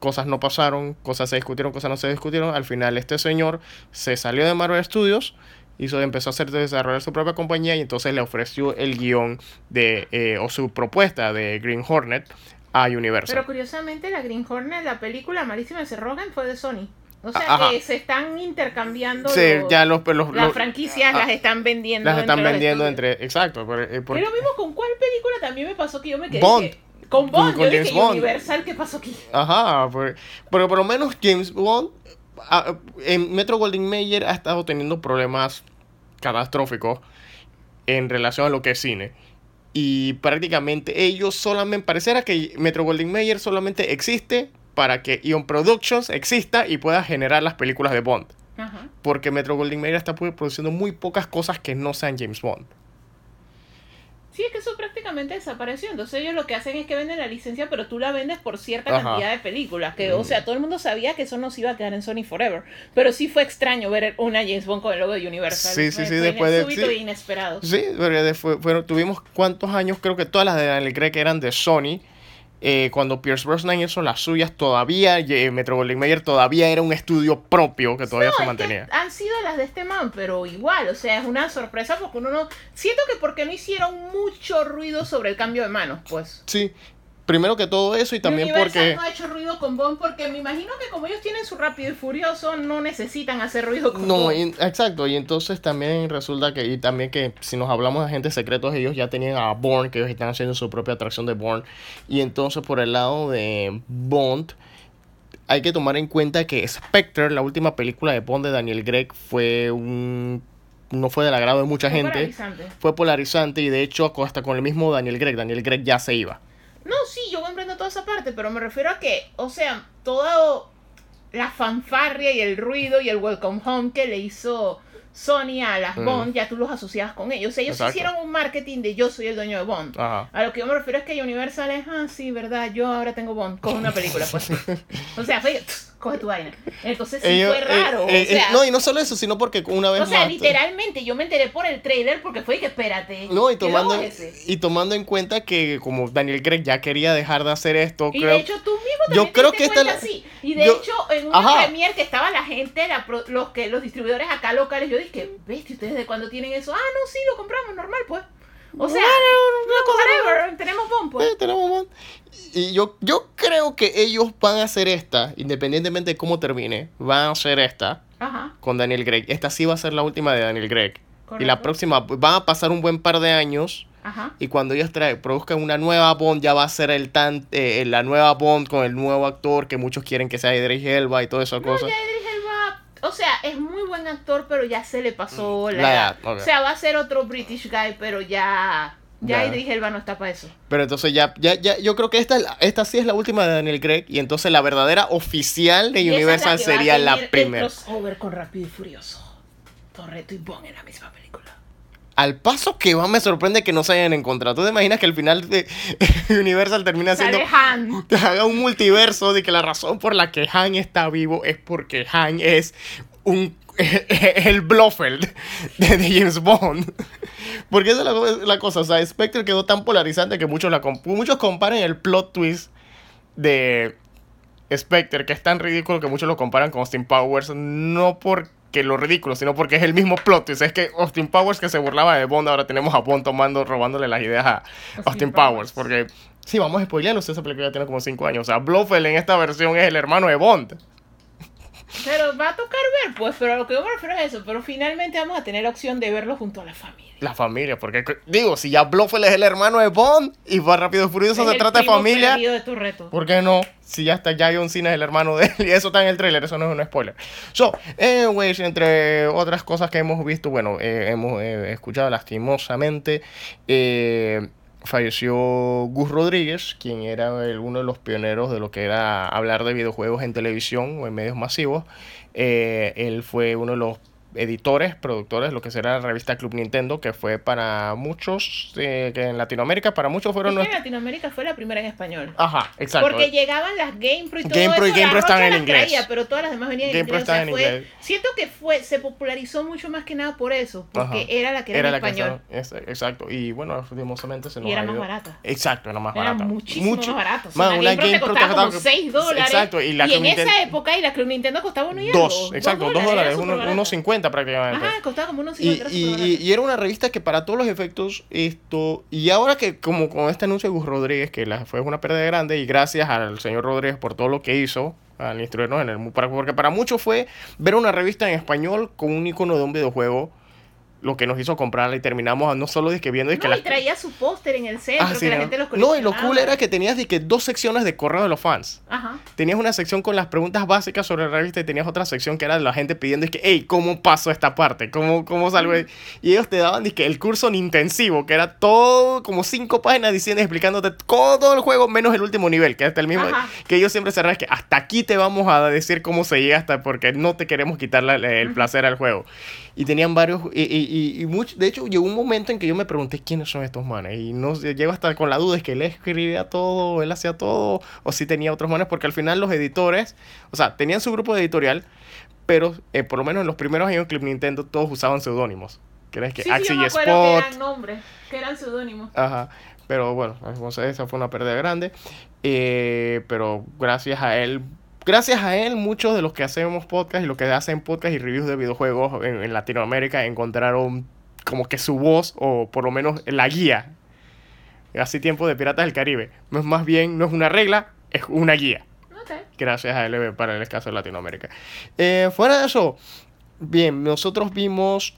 cosas no pasaron, cosas se discutieron, cosas no se discutieron. Al final este señor se salió de Marvel Studios, hizo, empezó a hacer desarrollar su propia compañía y entonces le ofreció el guion de, eh, o su propuesta de Green Hornet a Universal. Pero curiosamente la Green Hornet, la película malísima de Rogan fue de Sony. O sea que se están intercambiando. Sí, ya los, las franquicias las están vendiendo. Las están vendiendo entre. Exacto. Eh, lo mismo con cuál película también me pasó que yo me quedé. Bond. Con Bond, yo dije Universal, ¿qué pasó aquí? Ajá, pero por lo menos James Bond en Metro Golding Mayer ha estado teniendo problemas catastróficos en relación a lo que es cine. Y prácticamente ellos solamente, pareciera que Metro Golding Mayer solamente existe para que Ion Productions exista y pueda generar las películas de Bond. Ajá. Porque Metro Golding Mayer está produciendo muy pocas cosas que no sean James Bond. Sí, es que eso prácticamente desapareció. Entonces ellos lo que hacen es que venden la licencia, pero tú la vendes por cierta cantidad de películas. Que, o sea, mm. todo el mundo sabía que eso no se iba a quedar en Sony Forever. Pero sí fue extraño ver una James Bond con el logo de Universal. Sí, sí, sí, después de. Súbito sí, inesperado. Sí, pero después, tuvimos cuántos años, creo que todas las de Daniel Craig eran de Sony. Eh, cuando Pierce Brosnan hizo las suyas, todavía eh, Metro Goldwyn Mayer todavía era un estudio propio que todavía No, se es que mantenía. han sido las de este man, pero igual, o sea, es una sorpresa porque uno no... Siento que porque no hicieron mucho ruido sobre el cambio de manos, pues. Sí, primero que todo eso y también Universal porque... no ha hecho ruido con Bond porque me imagino que como ellos tienen su Rápido y Furioso, no necesitan hacer ruido con No, Bond. y- exacto, y entonces también resulta que, y también que si nos hablamos de agentes secretos, ellos ya tenían a Bourne, que ellos están haciendo su propia atracción de Bourne, y entonces por el lado de Bond, hay que tomar en cuenta que Spectre, la última película de Bond de Daniel Gregg, fue un... no fue del agrado de mucha Fue gente, polarizante. fue polarizante, y de hecho hasta con el mismo Daniel Gregg, Daniel Gregg ya se iba. No, sí, yo comprendo toda esa parte, pero me refiero a que, o sea, todo la fanfarria y el ruido y el welcome home que le hizo Sony a las Mm. Bond, ya tú los asociabas con ellos. O sea, ellos Exacto. hicieron un marketing de yo soy el dueño de Bond. Ajá. A lo que yo me refiero es que Universal es, ah, sí, verdad, yo ahora tengo Bond, coge una película, pues. o sea, fue, "Tss, coge tu vaina. Entonces sí Ellos- fue raro. eh, eh, o sea, no, y no solo eso, sino porque una vez o sea, más- literalmente yo me enteré por el trailer porque fue que espérate. No, y ¿qué loco tomando, y tomando en cuenta que como Daniel Gregg ya quería dejar de hacer esto, Y creo de hecho tú mismo Yo también te creo que esta la- así. Y de yo- hecho, en una Ajá. premier que estaba la gente, la los que los distribuidores acá locales, yo dije, ¿ves? ¿Ustedes de cuándo tienen eso? Ah, no, sí, lo compramos normal, pues. O sea, whatever, tenemos bomb, pues. Eh, tenemos más. Y yo, yo creo que ellos van a hacer esta, independientemente de cómo termine, van a hacer esta Ajá, con Daniel Gregg. Esta sí va a ser la última de Daniel Gregg. Y la Correcto. próxima, van a pasar un buen par de años. ajá. Y cuando ellos trae, produzcan una nueva Bond, ya va a ser el tan, eh, la nueva Bond con el nuevo actor que muchos quieren que sea Idris Elba y toda esa No, cosa. ya o sea, es muy buen actor, pero ya se le pasó la, Mm, La edad. O sea, va a ser otro British guy, pero ya, ya. Idris Elba no está para eso. Pero entonces ya, ya, ya, yo creo que esta, esta sí es la última de Daniel Craig y entonces la verdadera oficial de Y esa es Universal que va a sería la primera. El crossover con Rápido y Furioso. Torreto y Bond en la misma película. Al paso que va me sorprende que no se hayan encontrado. ¿Tú te imaginas que al final de Universal termina siendo Han. te haga un multiverso de que la razón por la que Han está vivo es porque Han es un el Blofeld de, James Bond. Porque esa es la, la cosa, o sea, Spectre quedó tan polarizante que muchos la comp- muchos comparan el plot twist de Spectre, que es tan ridículo que muchos lo comparan con Austin Powers, no porque lo ridículo, sino porque es el mismo plot twist. Es que Austin Powers que se burlaba de Bond, ahora tenemos a Bond tomando, robándole las ideas a Austin Austin, Powers. Powers. Porque, sí, vamos a spoilearlos, esa película ya tiene como 5 años. O sea, Blofeld en esta versión es el hermano de Bond. Pero va a tocar ver, pues, pero a lo que yo me refiero es eso. Pero finalmente vamos a tener la opción de verlo junto a la familia. La familia, porque digo, si ya Blofeld es el hermano de Bond y va rápido y furioso Es se el trata de familia. de tu reto. ¿Por qué no? Si ya está, ya John Cena es el hermano de él y eso está en el trailer, eso no es un spoiler. So, anyways, entre otras cosas que hemos visto, bueno, eh, hemos eh, escuchado lastimosamente, eh, falleció Gus Rodríguez, quien era el- uno de los pioneros de lo que era hablar de videojuegos en televisión o en medios masivos. Eh, él fue uno de los editores, productores, lo que será la revista Club Nintendo, que fue para muchos, eh, que en Latinoamérica, para muchos fueron Es que en nuestros... Latinoamérica fue la primera en español. Ajá, exacto. Porque llegaban las GamePro y todo GamePro y eso. la GamePro estaban en inglés. traía, pero todas las demás venían en GamePro inglés. o sea, en fue- inglés. Siento que fue, se popularizó mucho más que nada por eso. Porque Ajá. era la que era, Era en la que español. estaba- es- exacto. Y bueno, lastimosamente se nos Y era ha más barata. Exacto, era más Era barata. muchísimo Mucho- más barato. O sea, Man, la una te GamePro costaba como costaba- 6 dólares. Exacto, y la en Club esa Nintendo- época, y la Club Nintendo costaba uno y. Dos, exacto, dos dólares, era uno, superbarata. unos 50 prácticamente. Ajá, costaba como unos Y, 50. era y, superbarata. y- y era una revista que para todos los efectos esto y ahora que como con este anuncio de Gus Rodríguez que la, fue una pérdida grande y gracias al señor Rodríguez por todo lo que hizo al instruirnos en el porque para muchos fue ver una revista en español con un icono de un videojuego lo que nos hizo comprarla y terminamos no solo de que viendo de que No, las- y traía su póster en el centro, Ah, que sí, la ¿no? gente los No, y lo cool era que tenías de que dos secciones de correo de los fans. Ajá. Tenías una sección con las preguntas básicas sobre la revista y tenías otra sección que era de la gente pidiendo que, hey, ¿cómo paso esta parte? ¿Cómo, cómo salgo? de-?" Y ellos te daban dizque, el curso en intensivo, que era todo como cinco páginas diciendo, explicándote todo el juego menos el último nivel, que hasta el mismo, Ajá. que ellos siempre cerraban, es que hasta aquí te vamos a decir cómo se llega hasta porque no te queremos quitar la- el placer al juego. Y tenían varios, y, y, y, y much- de hecho llegó un momento en que yo me pregunté quiénes son estos manes. Y no llego hasta con la duda, es que él escribía todo, él hacía todo, o si tenía otros manes, porque al final los editores, o sea, tenían su grupo editorial, pero eh, por lo menos en los primeros años de Club Nintendo todos usaban seudónimos. Era que Sí, sí, yo Axie me y acuerdo que Spot. eran nombres, que eran seudónimos. Ajá. Pero bueno, se- esa fue una pérdida grande. Eh, pero gracias a él, gracias a él, muchos de los que hacemos podcast y los que hacen podcast y reviews de videojuegos en, en Latinoamérica encontraron como que su voz o por lo menos la guía. Así tiempo de Piratas del Caribe. No es más bien, no es una regla, es una guía. Gracias a él eh, para el caso de Latinoamérica. Eh, fuera de eso, bien, nosotros vimos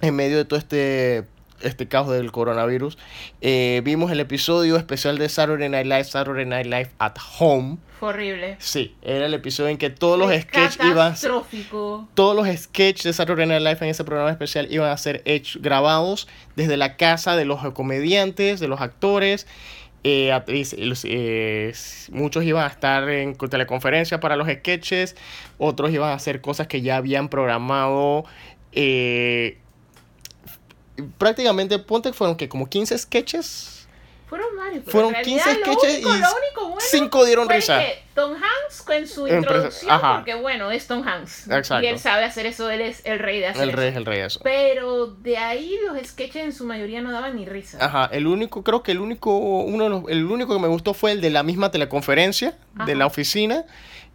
en medio de todo este, este caos del coronavirus, eh, vimos el episodio especial de Saturday Night Live, Saturday Night Live at Home. Fue horrible. Sí, era el episodio en que todos los sketches iban... Catastrófico. Todos los sketches de Saturday Night Live en ese programa especial iban a ser hechos, grabados desde la casa de los comediantes, de los actores. eh, eh, muchos iban a estar en co- teleconferencia para los sketches, otros iban a hacer cosas que ya habían programado. eh, prácticamente, ponte, fueron que como 15 sketches. Fueron varios. Fueron en realidad 15 lo sketches único- y bueno cinco dieron fue risa. que Tom Hanks con su introducción, ajá. porque bueno, es Tom Hanks. Exacto. Y él sabe hacer eso, él es el rey de hacer El rey es eso. el rey de eso. Pero de ahí los sketches en su mayoría no daban ni risa. Ajá, el único, creo que el único, uno de los- el único que me gustó fue el de la misma teleconferencia de la oficina,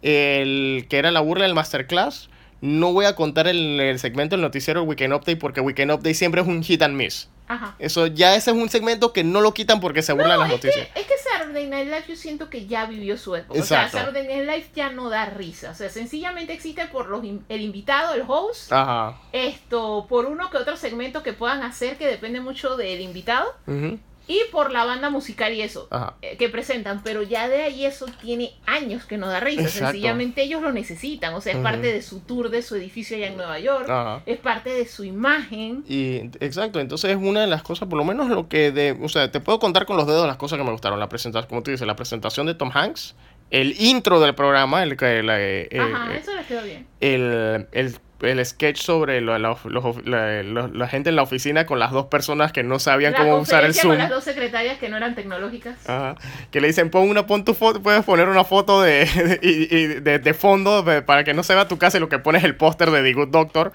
el que era la burla del masterclass. No voy a contar el, el segmento del noticiero Weekend Update porque Weekend Update siempre es un hit and miss. Ajá. Eso ya ese es un segmento que no lo quitan porque se burlan las es que, noticias. es que Saturday Night Live yo siento que ya vivió su época. Exacto. O sea, Saturday Night Live ya no da risa. O sea, sencillamente existe por los, el invitado, el host, Ajá. esto, por uno que otro segmento que puedan hacer que depende mucho del invitado ujú, y por la banda musical y eso. Ajá. eh, que presentan, pero ya de ahí eso tiene años que no da risa. Exacto. Sencillamente ellos lo necesitan. O sea, es parte de su tour de su edificio allá en Nueva York. Ajá. Es parte de su imagen. Y exacto, entonces es una de las cosas, por lo menos lo que de, o sea, te puedo contar con los dedos las cosas que me gustaron. La presentación, como tú dices, la presentación de Tom Hanks, el intro del programa, el que la, eh, Ajá, eh, eso les quedó bien. el, el, el sketch sobre la, los- la- la- la gente en la oficina con las dos personas que no sabían cómo usar el Zoom. con las dos secretarias que no eran tecnológicas. Ajá. Que le dicen, pon una, pon tu foto, puedes poner una foto de, de- y- de, de fondo para que no se vea tu casa y lo que pones es el póster de The Good Doctor.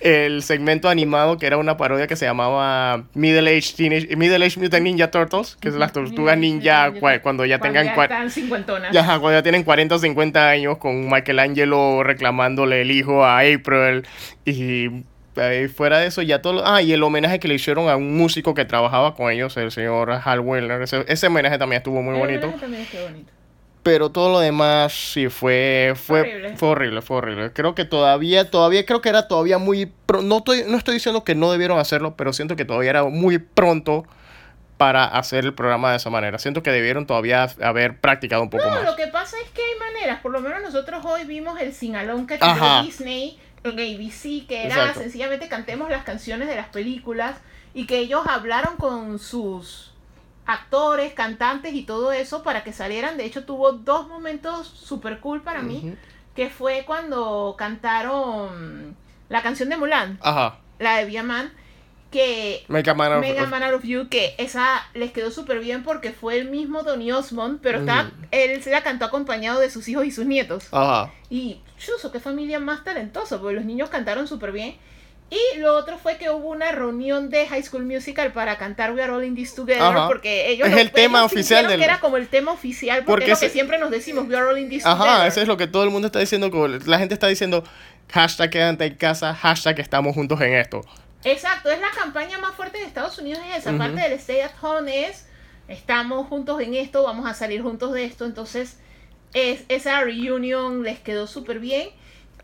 El segmento animado que era una parodia que se llamaba Middle Age Teenage, Middle Age Mutant Ninja Turtles, que es las tortugas ninja cua- cuando ya tengan cua- están cincuentonas. ya, cuando ya tienen 40 o 50 años con Michelangelo reclamándole el hijo a April y eh, fuera de eso ya todo lo- ah y el homenaje que le hicieron a un músico que trabajaba con ellos el señor Hal Weller ese, ese homenaje también estuvo muy El bonito también pero todo lo demás sí fue fue Horrible. fue horrible fue horrible creo que todavía todavía creo que era todavía muy pro- no estoy no estoy diciendo que no debieron hacerlo pero siento que todavía era muy pronto para hacer el programa de esa manera siento que debieron todavía haber practicado un poco No, más lo que pasa es que hay maneras. Por lo menos nosotros hoy vimos el singalón que tiró. Disney en ABC, que era Exacto. sencillamente cantemos las canciones de las películas y que ellos hablaron con sus actores, cantantes y todo eso para que salieran. De hecho, tuvo dos momentos super cool para mí, que fue cuando cantaron la canción de Mulan, Ajá. la de Viaman, que Mega Man of- Mega Man Out of You, que esa les quedó súper bien porque fue el mismo Donny Osmond, pero Ujú. él se la cantó acompañado de sus hijos y sus nietos. Ajá. Y, chuso, qué familia más talentosa, porque los niños cantaron súper bien. Y lo otro fue que hubo una reunión de High School Musical para cantar We Are All in This Together, Ajá. porque ellos Es el tema oficial del- que era como el tema oficial, porque, Porque es lo que siempre nos decimos, We Are All in This Ajá, Together. eso es lo que todo el mundo está diciendo. La gente está diciendo hashtag quédate en casa, hashtag estamos juntos en esto. Exacto, es la campaña más fuerte de Estados Unidos, es esa parte del stay at home es, estamos juntos en esto, vamos a salir juntos de esto, entonces es, esa reunion les quedó súper bien.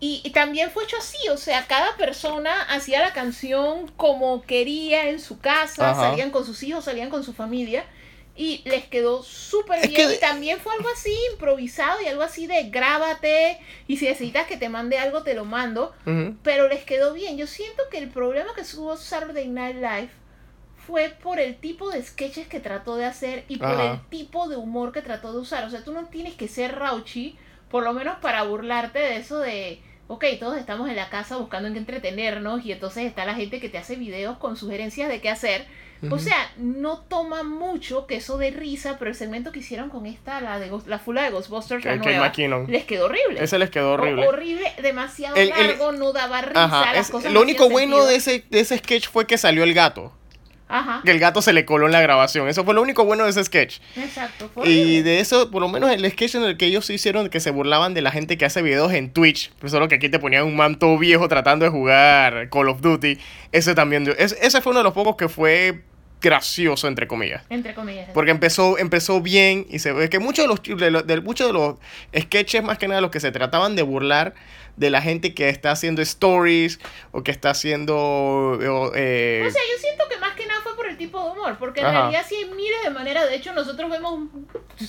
Y, y también fue hecho así, o sea, cada persona hacía la canción como quería en su casa, Ajá. salían con sus hijos, salían con su familia. Y les quedó súper bien. que- Y también fue algo así improvisado y algo así de grábate. Y si necesitas que te mande algo, te lo mando pero les quedó bien. Yo siento que el problema que tuvo Saturday Night Live fue por el tipo de sketches que trató de hacer y por Ajá. el tipo de humor que trató de usar. O sea, tú no tienes que ser rauchi, por lo menos para burlarte de eso de, ok, todos estamos en la casa buscando en qué entretenernos y entonces está la gente que te hace videos con sugerencias de qué hacer. O sea, no toma mucho que eso de risa, pero el segmento que hicieron con esta, la de la fula de Ghostbusters, Que- nueva, les quedó horrible. Ese les quedó horrible. Ho- horrible, demasiado El- el- largo, no daba risa, Ajá. las es- cosas lo único bueno sentido. de ese, de ese sketch fue que salió el gato. Ajá. que el gato se le coló en la grabación. Eso fue lo único bueno de ese sketch. Exacto. fue Y de eso, por lo menos el sketch en el que ellos hicieron que se burlaban de la gente que hace videos en Twitch, pues solo que aquí te ponían un manto viejo tratando de jugar Call of Duty, ese también, ese, fue uno de los pocos que fue gracioso, entre comillas. Entre comillas. Porque empezó, empezó bien y se ve que muchos de los, de, los- de muchos de los sketches, más que nada, los que se trataban de burlar de la gente que está haciendo stories o que está haciendo... o, eh, O sea, yo siento que más tipo de humor, porque en Ajá. realidad sí hay miles de maneras. De hecho, nosotros vemos,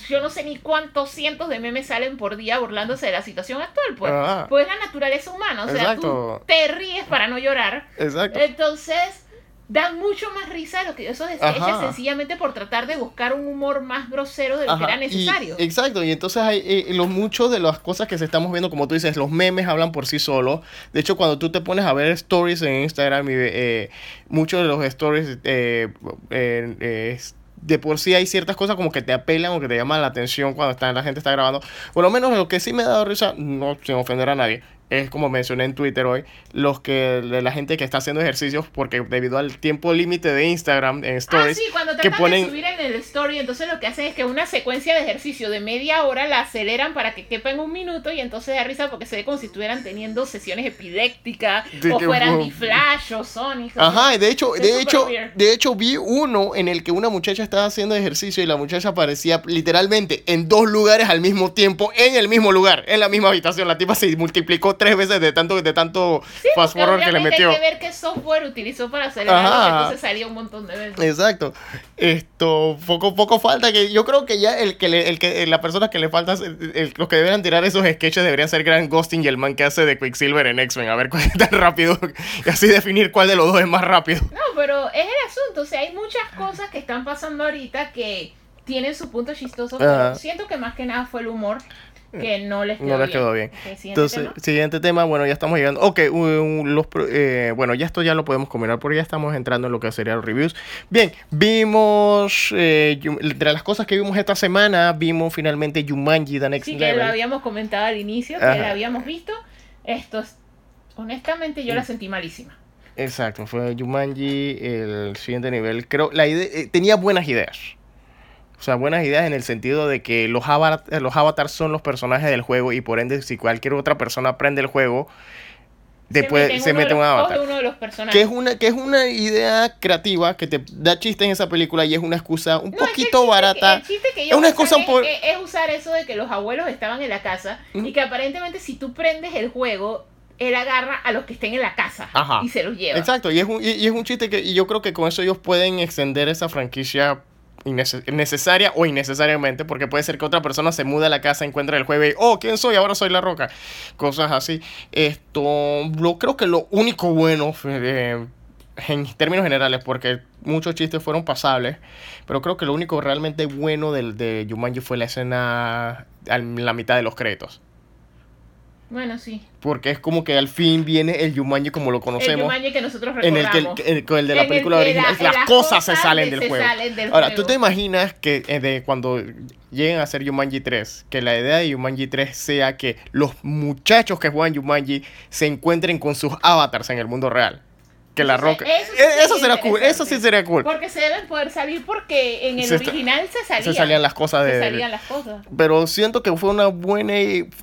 yo no sé ni cuántos cientos de memes salen por día burlándose de la situación actual, pues. Ajá. Pues es la naturaleza humana. O sea, Exacto. tú te ríes para no llorar. exacto. Entonces, dan mucho más risa de lo que esos sketches Ajá. sencillamente por tratar de buscar un humor más grosero de lo que era y- necesario. exacto, y entonces hay eh, los muchos de las cosas que se estamos viendo, como tú dices, los memes hablan por sí solos. De hecho, cuando tú te pones a ver stories en Instagram, y, eh, muchos de los stories eh, eh, de por sí hay ciertas cosas como que te apelan o que te llaman la atención cuando está, la gente está grabando. Por lo menos lo que sí me ha dado risa, no sin ofender a nadie, es como mencioné en Twitter hoy, los que de la gente que está haciendo ejercicios porque debido al tiempo límite de Instagram en Ah, stories sí, cuando que ponen de subir en el story, entonces lo que hacen es que una secuencia de ejercicio de media hora la aceleran para que quepa en un minuto y entonces da risa porque se ve como si estuvieran teniendo sesiones epilépticas De o que- fueran ni Flash o Sonic. Ajá, y de hecho, es de hecho, weird. de hecho vi uno en el que una muchacha estaba haciendo ejercicio y la muchacha aparecía literalmente en dos lugares al mismo tiempo, en el mismo lugar, en la misma habitación. La tipa se multiplicó tres veces de tanto, de tanto fast porque forward que le metió. Hay que ver qué software utilizó para que entonces salía un montón de veces. Exacto. Esto, poco, poco falta que yo creo que ya el que le, el que la persona que le falta, el- el- los que deberían tirar esos sketches deberían ser Grant Gustin y el man que hace de Quicksilver en X-Men, a ver cuál es tan rápido y así definir cuál de los dos es más rápido. No, pero es el asunto. O sea, hay muchas cosas que están pasando ahorita que tienen su punto chistoso, pero Ajá. siento que más que nada fue el humor que no les quedó No les bien. quedó bien. Ok, siguiente Entonces, tema. siguiente tema, bueno, ya estamos llegando. Ok, un- los, eh, bueno, ya esto ya lo podemos combinar porque ya estamos entrando en lo que serían los reviews. Bien, vimos, eh, entre las cosas que vimos esta semana, vimos finalmente Jumanji, The Next Sí, que Level. lo habíamos comentado al inicio, que Ajá. la habíamos visto. Esto es, honestamente, yo la Mm. sentí malísima. Exacto, fue Jumanji el siguiente nivel. Creo, la idea, eh, tenía buenas ideas. O sea, buenas ideas en el sentido de que los, avatar- los avatars son los personajes del juego y por ende si cualquier otra persona aprende el juego, después se mete un avatar. uno de los personajes. Que es una, que es una idea creativa que te da chiste en esa película y es una excusa un No, es que el poquito barata. que- el chiste que Es una excusa es, por- es- usar eso de que los abuelos estaban en la casa y que aparentemente si tú prendes el juego, él agarra a los que estén en la casa Ajá. y se los lleva. Exacto, y es un, y, y es un chiste que y yo creo que con eso ellos pueden extender esa franquicia necesaria o innecesariamente, porque puede ser que otra persona se mude a la casa, encuentre el jueves y, oh, ¿quién soy? Ahora soy la roca. Cosas así. Esto, lo, creo que lo único bueno eh, en términos generales, porque muchos chistes fueron pasables, pero creo que lo único realmente bueno del, de Jumanji fue la escena a la mitad de los créditos. Bueno, sí. Porque es como que al fin viene el Jumanji como lo El conocemos Jumanji que nosotros en el recordamos. que el, el- el de la En el película que original, la- las, las cosas se salen de- del se juego. salen del Ahora, juego. ¿tú te imaginas que eh, de cuando lleguen a hacer Jumanji 3, que la idea de Jumanji 3 sea que los muchachos que juegan Jumanji se encuentren con sus avatars en el mundo real? Que la se- roca... eso sí Eh, Eso, sería cool, eso sí sería cool. Porque se deben poder salir porque en el Se original se salían. Se salían las cosas se de... salían las cosas. Pero siento que fue una buena...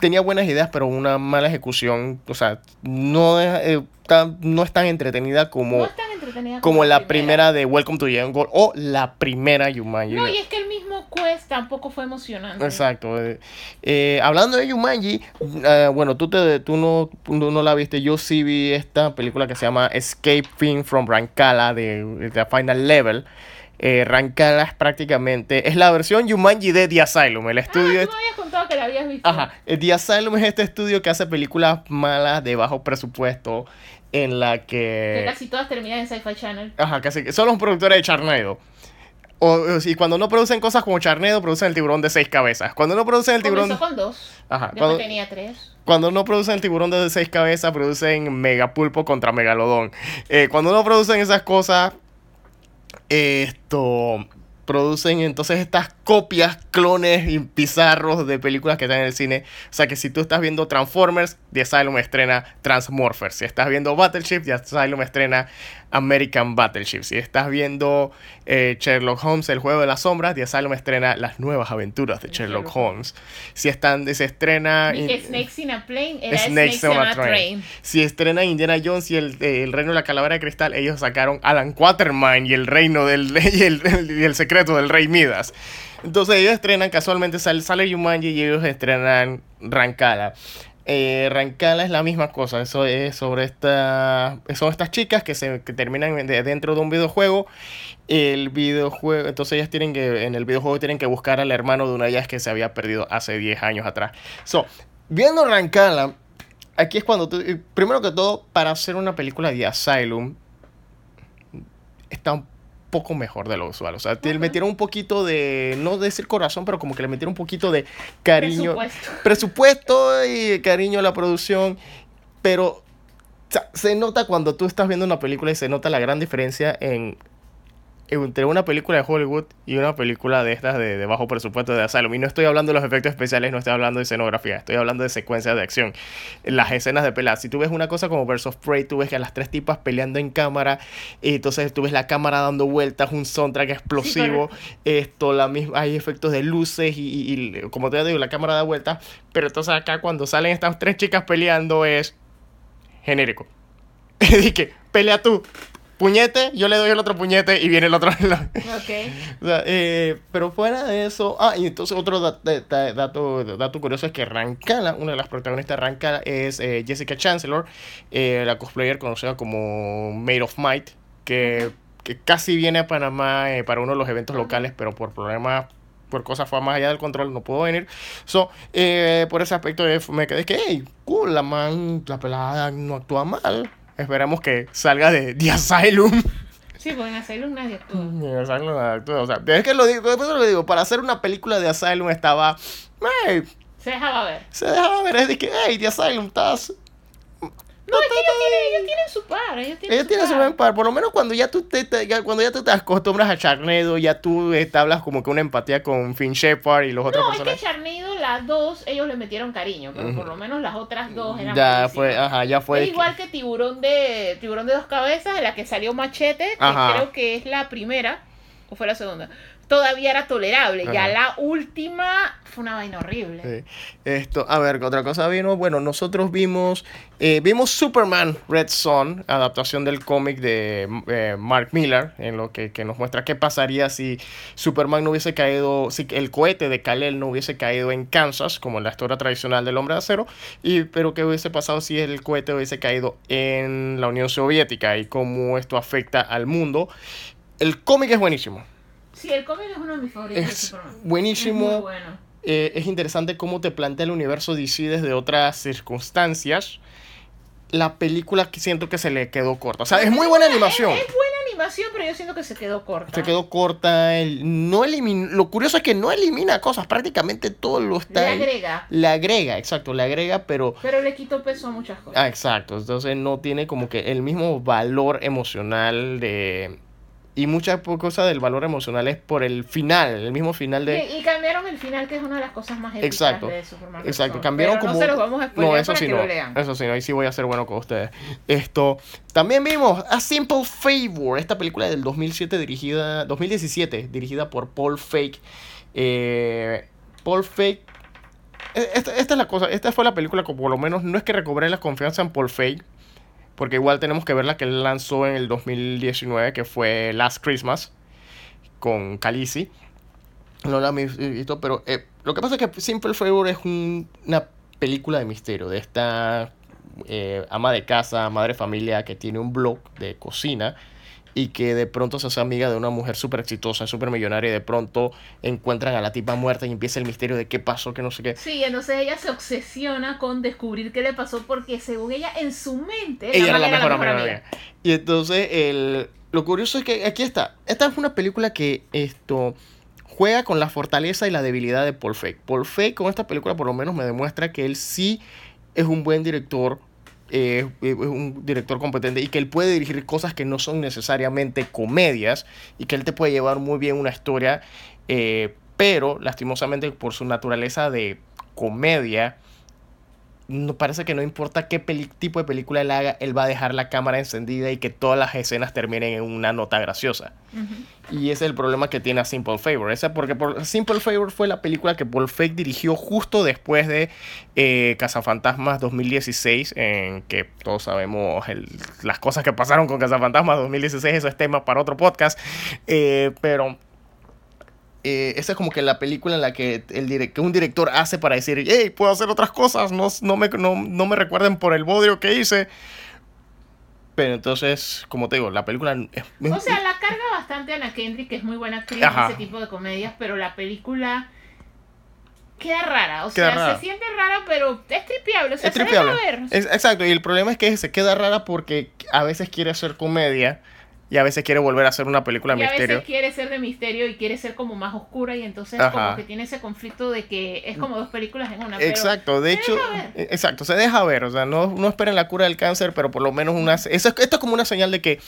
Tenía buenas ideas, pero una mala ejecución. O sea, no eh, tan, no es tan entretenida como... no es tan entretenida como la primera de Welcome to Jungle o la primera Jumanji. No, y es que el mismo quest tampoco fue emocionante. Exacto. eh, eh, hablando de Jumanji, eh, bueno, tú, te, tú, no, tú no la viste, yo sí vi esta película que se llama Escaping from Rancala de, de Final Level. Eh, Rancala es prácticamente, es la versión Jumanji de The Asylum, el Ah, tú me estudio... habías contado que la habías visto. Ajá, The Asylum es este estudio que hace películas malas de bajo presupuesto en la Que que... casi todas terminan en Sci-Fi Channel. Ajá, casi que son los productores de Charnado. O, si cuando no producen cosas como Charnado, producen el tiburón de seis cabezas. Cuando no producen el tiburón. Comenzó con dos. Ajá, Después cuando, tenía tres. cuando no producen el tiburón de seis cabezas, producen Megapulpo contra Megalodón. Eh, cuando no producen esas cosas, esto. Producen entonces estas copias, clones y pizarros de películas que están en el cine. O sea que si tú estás viendo Transformers, The Asylum estrena Transmorphers. Si estás viendo Battleship, The Asylum estrena American Battleship. Si estás viendo eh, Sherlock Holmes, el juego de las sombras, The Asylum estrena las nuevas aventuras de Sherlock Holmes. Si están, se estrena... Snakes in a Plane era Snakes, on a train. Si estrena Indiana Jones y el, el, Reino de la Calavera de Cristal, ellos sacaron Alan Quatermain y el Reino del... y el, y el secreto del Rey Midas. Entonces ellos estrenan, casualmente sale, sale Yumanji y ellos estrenan Rancala. Eh, Rancala es la misma cosa, eso es sobre esta, son estas chicas que se que terminan dentro de un videojuego. El videojuego, entonces ellas tienen que, en el videojuego tienen que buscar al hermano de una de ellas que se había perdido hace 10 años atrás. So, viendo Rancala, aquí es cuando tú, primero que todo, para hacer una película de Asylum, está un poco mejor de lo usual. O sea, le metieron un poquito de, no decir corazón, pero como que le metieron un poquito de cariño. Presupuesto. Presupuesto y cariño a la producción. Pero se nota cuando tú estás viendo una película y se nota la gran diferencia en entre una película de Hollywood y una película de estas de, bajo presupuesto de Asylum. Y no estoy hablando de los efectos especiales, no estoy hablando de escenografía, estoy hablando de secuencias de acción. Las escenas de pelea. Si tú ves una cosa como of Prey, tú ves que a las tres tipas peleando en cámara, y entonces tú ves la cámara dando vueltas, un soundtrack explosivo, esto, la misma, hay efectos de luces y, y como te digo, la cámara da vueltas. Pero entonces acá cuando salen estas tres chicas peleando es genérico. Dije, pelea tú, puñete, yo le doy el otro puñete y viene el otro. ok. Eh, pero fuera de eso. Ah, y entonces otro dato, dato curioso es que Rancala, una de las protagonistas de Rancala es eh, Jessica Chancellor, eh, la cosplayer conocida como Made of Might, que, que casi viene a Panamá para uno de los eventos locales, pero por problemas por cosas fue más allá del control, no pudo venir. So, por ese aspecto me quedé que, hey, cool, la man, la pelada no actúa mal. Esperamos que salga de The Asylum. Sí, pues en Asylum nadie actúa. En Asylum nadie actúa. O sea, es que lo digo, después lo digo, para hacer una película de Asylum estaba. se dejaba ver. Se dejaba ver, es de que, hey, The Asylum, estás no, es que ellos tienen, su par. Ellos tienen, su, buen par. Por lo menos cuando ya tú te, cuando ya tú te acostumbras a Charnedo, ya tú establas como que una empatía con Finn Shepard y los otros No, es que Charnedo, las dos, ellos le metieron cariño. Pero por lo menos las otras dos eran Ya fue, ajá, ya fue. Es igual que Tiburón de Tiburón de dos cabezas, en la que salió Machete, que creo que es la primera. ¿O fue la segunda? Todavía era tolerable. Ya la última fue una vaina horrible. Esto, a ver, otra cosa vino. Bueno, nosotros vimos, eh, vimos Superman Red Son, adaptación del cómic de eh, Mark Miller, en lo que, nos muestra qué pasaría si Superman no hubiese caído, si el cohete de Kal-El no hubiese caído en Kansas, como en la historia tradicional del hombre de acero, y, pero qué hubiese pasado si el cohete hubiese caído en la Unión Soviética y cómo esto afecta al mundo. El cómic es buenísimo Sí, el cómic es uno de mis favoritos. Es buenísimo. Es bueno. Eh, es interesante cómo te plantea el universo DC desde otras circunstancias. La película que siento que se le quedó corta. O sea, es muy buena animación. Es, buena animación, pero yo siento que se quedó corta. Se quedó corta. no elimina, lo curioso es que no elimina cosas. Prácticamente todo lo está. Le agrega. Le agrega, exacto, le agrega, pero. Pero le quitó peso a muchas cosas. Ah, exacto. Entonces no tiene como que el mismo valor emocional de y muchas cosas del valor emocional es por el final, el mismo final de... Y, cambiaron el final, que es una de las cosas más épicas exacto, de Superman. Exacto, cambiaron como... No se los vamos a no, eso sí no, Eso sí no, ahí sí voy a ser bueno con ustedes. Esto, también vimos A Simple Favor, esta película del 2007 dirigida, 2017, dirigida por Paul Fake. Eh, Paul Fake... Esta, esta, es la cosa, esta fue la película que por lo menos no es que recobré la confianza en Paul Fake, porque igual tenemos que ver la que él lanzó en el 2019, que fue Last Christmas, con Khaleesi. No la he visto, pero eh, lo que pasa es que Simple Favor es una película de misterio, de esta eh, ama de casa, madre familia, que tiene un blog de cocina y que de pronto se hace amiga de una mujer súper exitosa, súper millonaria y de pronto encuentran a la tipa muerta y empieza el misterio de qué pasó, que no sé qué. Sí, entonces ella se obsesiona con descubrir qué le pasó porque según ella en su mente ella era la mejor, amiga. Y entonces el, lo curioso es que aquí está, esta es una película que esto juega con la fortaleza y la debilidad de Paul Feig. Paul Feig con esta película por lo menos me demuestra que él sí es un buen director eh, es un director competente y que él puede dirigir cosas que no son necesariamente comedias y que él te puede llevar muy bien una historia, eh, pero lastimosamente por su naturaleza de comedia, no, parece que no importa qué tipo de película él haga, él va a dejar la cámara encendida y que todas las escenas terminen en una nota graciosa. Y ese es el problema que tiene a Simple Favor. Esa porque por, Simple Favor fue la película que Paul Fake dirigió justo después de eh, Cazafantasmas 2016, en que todos sabemos las cosas que pasaron con Cazafantasmas 2016, eso es tema para otro podcast. Eh, pero eh, esa es como que la película en la que, el que un director hace para decir, hey, puedo hacer otras cosas, no, no, me, no, me recuerden por el bodrio que hice. Pero entonces, como te digo, la película... o sea, la carga bastante Ana Kendrick, que es muy buena actriz en ese tipo de comedias, pero la película queda rara. O sea, se siente rara, pero es tripiable. O sea, es tripiable. ver. exacto, y el problema es que se queda rara porque a veces quiere hacer comedia y a veces quiere volver a hacer una película de misterio. A veces quiere ser de misterio y quiere ser como más oscura y entonces como que tiene ese conflicto de que es como dos películas en una. Exacto, de hecho, e, exacto, se deja ver, o sea, no, no esperen la cura del cáncer, pero por lo menos una... Eso, esto es como una señal de que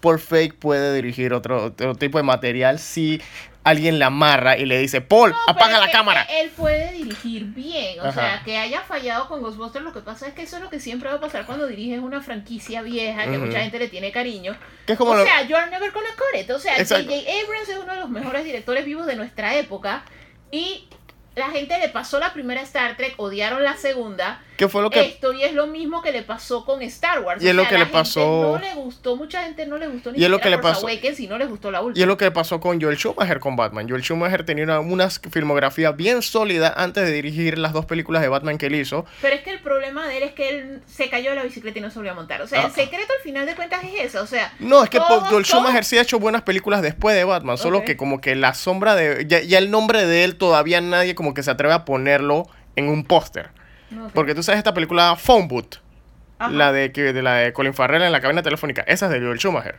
Paul Fake puede dirigir otro, otro tipo de material si alguien la amarra y le dice, Paul, apaga la cámara. Él puede dirigir bien, o sea, que haya fallado con Ghostbusters, lo que pasa es que eso es lo que siempre va a pasar cuando diriges una franquicia vieja que mucha gente le tiene cariño. es como o sea, You're Never Gonna Cut It, o sea, J.J. Abrams es uno de los mejores directores vivos de nuestra época y la gente le pasó la primera Star Trek, odiaron la segunda. ¿Qué fue lo que esto y es lo mismo que le pasó con Star Wars? Y es lo que le pasó. No le gustó, mucha gente no le gustó ni y es lo que le pasó. Awakens y no le gustó la última. Y es lo que le pasó con Joel Schumacher con Batman. Joel Schumacher tenía una, una, filmografía bien sólida antes de dirigir las dos películas de Batman que él hizo. Pero es que el problema de él es que él se cayó de la bicicleta y no se volvió a montar. O sea, el ah. secreto al final de cuentas es eso. O sea, no, es que Joel Schumacher sí ha hecho buenas películas después de Batman. Solo que como que la sombra de. Ya, ya el nombre de él todavía nadie como que se atreve a poner en un póster. Porque tú sabes esta película Phone Boot. La de, de la de Colin Farrell en la cabina telefónica. Esa es de Joel Schumacher.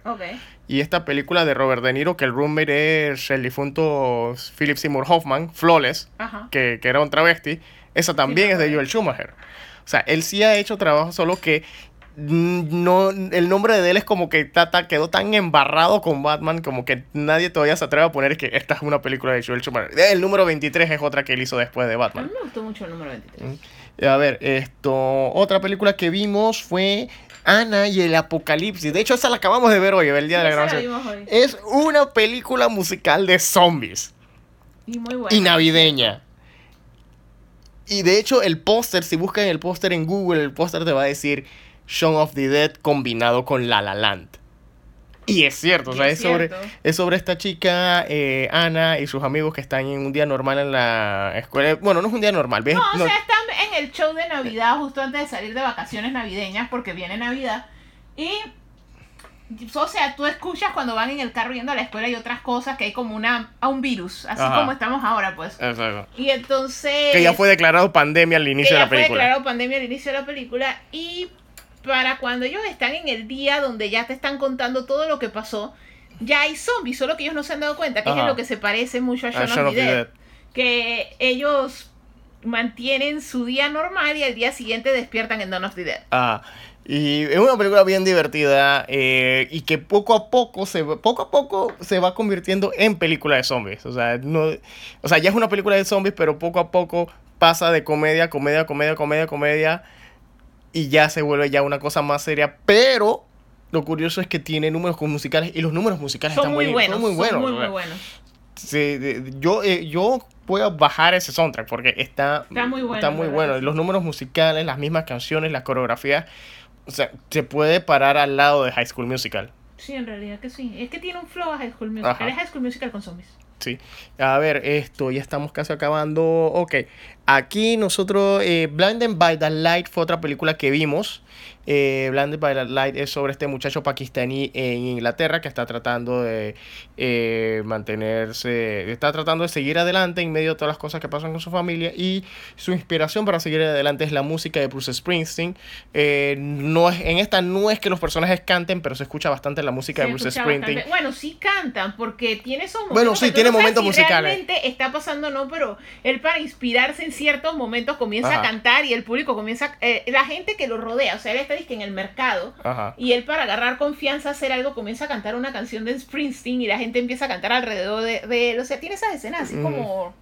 Y esta película de Robert De Niro, que el roommate es el difunto Philip Seymour Hoffman, Flawless, que, que, era un travesti. Esa también es de Joel Schumacher. O sea, él sí ha hecho trabajo, solo que no el nombre de él es como que tata quedó tan embarrado con Batman como que nadie todavía se atreve a poner que esta es una película de Joel Schumacher. El número 23 es otra que él hizo después de Batman. A mí me gustó mucho el número 23. Mm. A ver, esto otra película que vimos fue Ana y el Apocalipsis. De hecho, esa la acabamos de ver hoy, el día de la grabación. Es una película musical de zombies. Y muy buena. Y navideña. Y de hecho, el póster, si buscan el póster en Google, el póster te va a decir Shaun of the Dead combinado con La La Land. Y es cierto, o sea, es, sobre, es sobre esta chica, eh, Ana, y sus amigos que están en un día normal en la escuela. Bueno, no es un día normal, ¿ves? No, o sea, están en el show de Navidad justo antes de salir de vacaciones navideñas porque viene Navidad. Y, o sea, tú escuchas cuando van en el carro yendo a la escuela y otras cosas que hay como una, a un virus, así como estamos ahora, pues. Exacto. Y entonces... Que ya fue declarado pandemia al inicio de la película. fue declarado pandemia al inicio de la película y para cuando ellos están en el día donde ya te están contando todo lo que pasó, ya hay zombies, solo que ellos no se han dado cuenta, que es lo que se parece mucho a Shaun of, the Dead, Que ellos mantienen su día normal y al día siguiente despiertan en Dawn of the Dead. Ah, y es una película bien divertida eh, y que poco a poco se poco a poco se va convirtiendo en película de zombies. O sea, no, o sea, ya es una película de zombies, pero poco a poco pasa de comedia, comedia, comedia, comedia, comedia y ya se vuelve ya una cosa más seria, pero lo curioso es que tiene números musicales y los números musicales son están muy buenos, son muy buenos. Son muy, buenos. yo, eh, yo voy a bajar ese soundtrack porque está, está muy bueno. Está muy bueno. Los números musicales, las mismas canciones, las coreografías, o sea, se puede parar al lado de High School Musical. Sí, en realidad que sí. Es que tiene un flow a High School Musical. Es High School Musical con zombies. Sí. A ver, esto, ya estamos casi acabando. Ok. Aquí nosotros, eh, Blinded by the Light fue otra película que vimos. Eh, Blinded by the Light es sobre este muchacho pakistaní en Inglaterra que está tratando de eh, mantenerse, está tratando de seguir adelante en medio de todas las cosas que pasan con su familia y su inspiración para seguir adelante es la música de Bruce Springsteen. Eh, no es, en esta no es que los personajes canten, pero se escucha bastante la música de Bruce Springsteen. Bueno, sí cantan porque tiene esos momentos. Bueno, sí, tiene momentos musicales. Realmente está pasando, no, pero él para inspirarse en ciertos momentos comienza a cantar y el público comienza, eh, la gente que lo rodea, o sea, él está que en el mercado y él para agarrar confianza, hacer algo, comienza a cantar una canción de Springsteen y la gente empieza a cantar alrededor de, él, o sea, tiene esas escenas así como...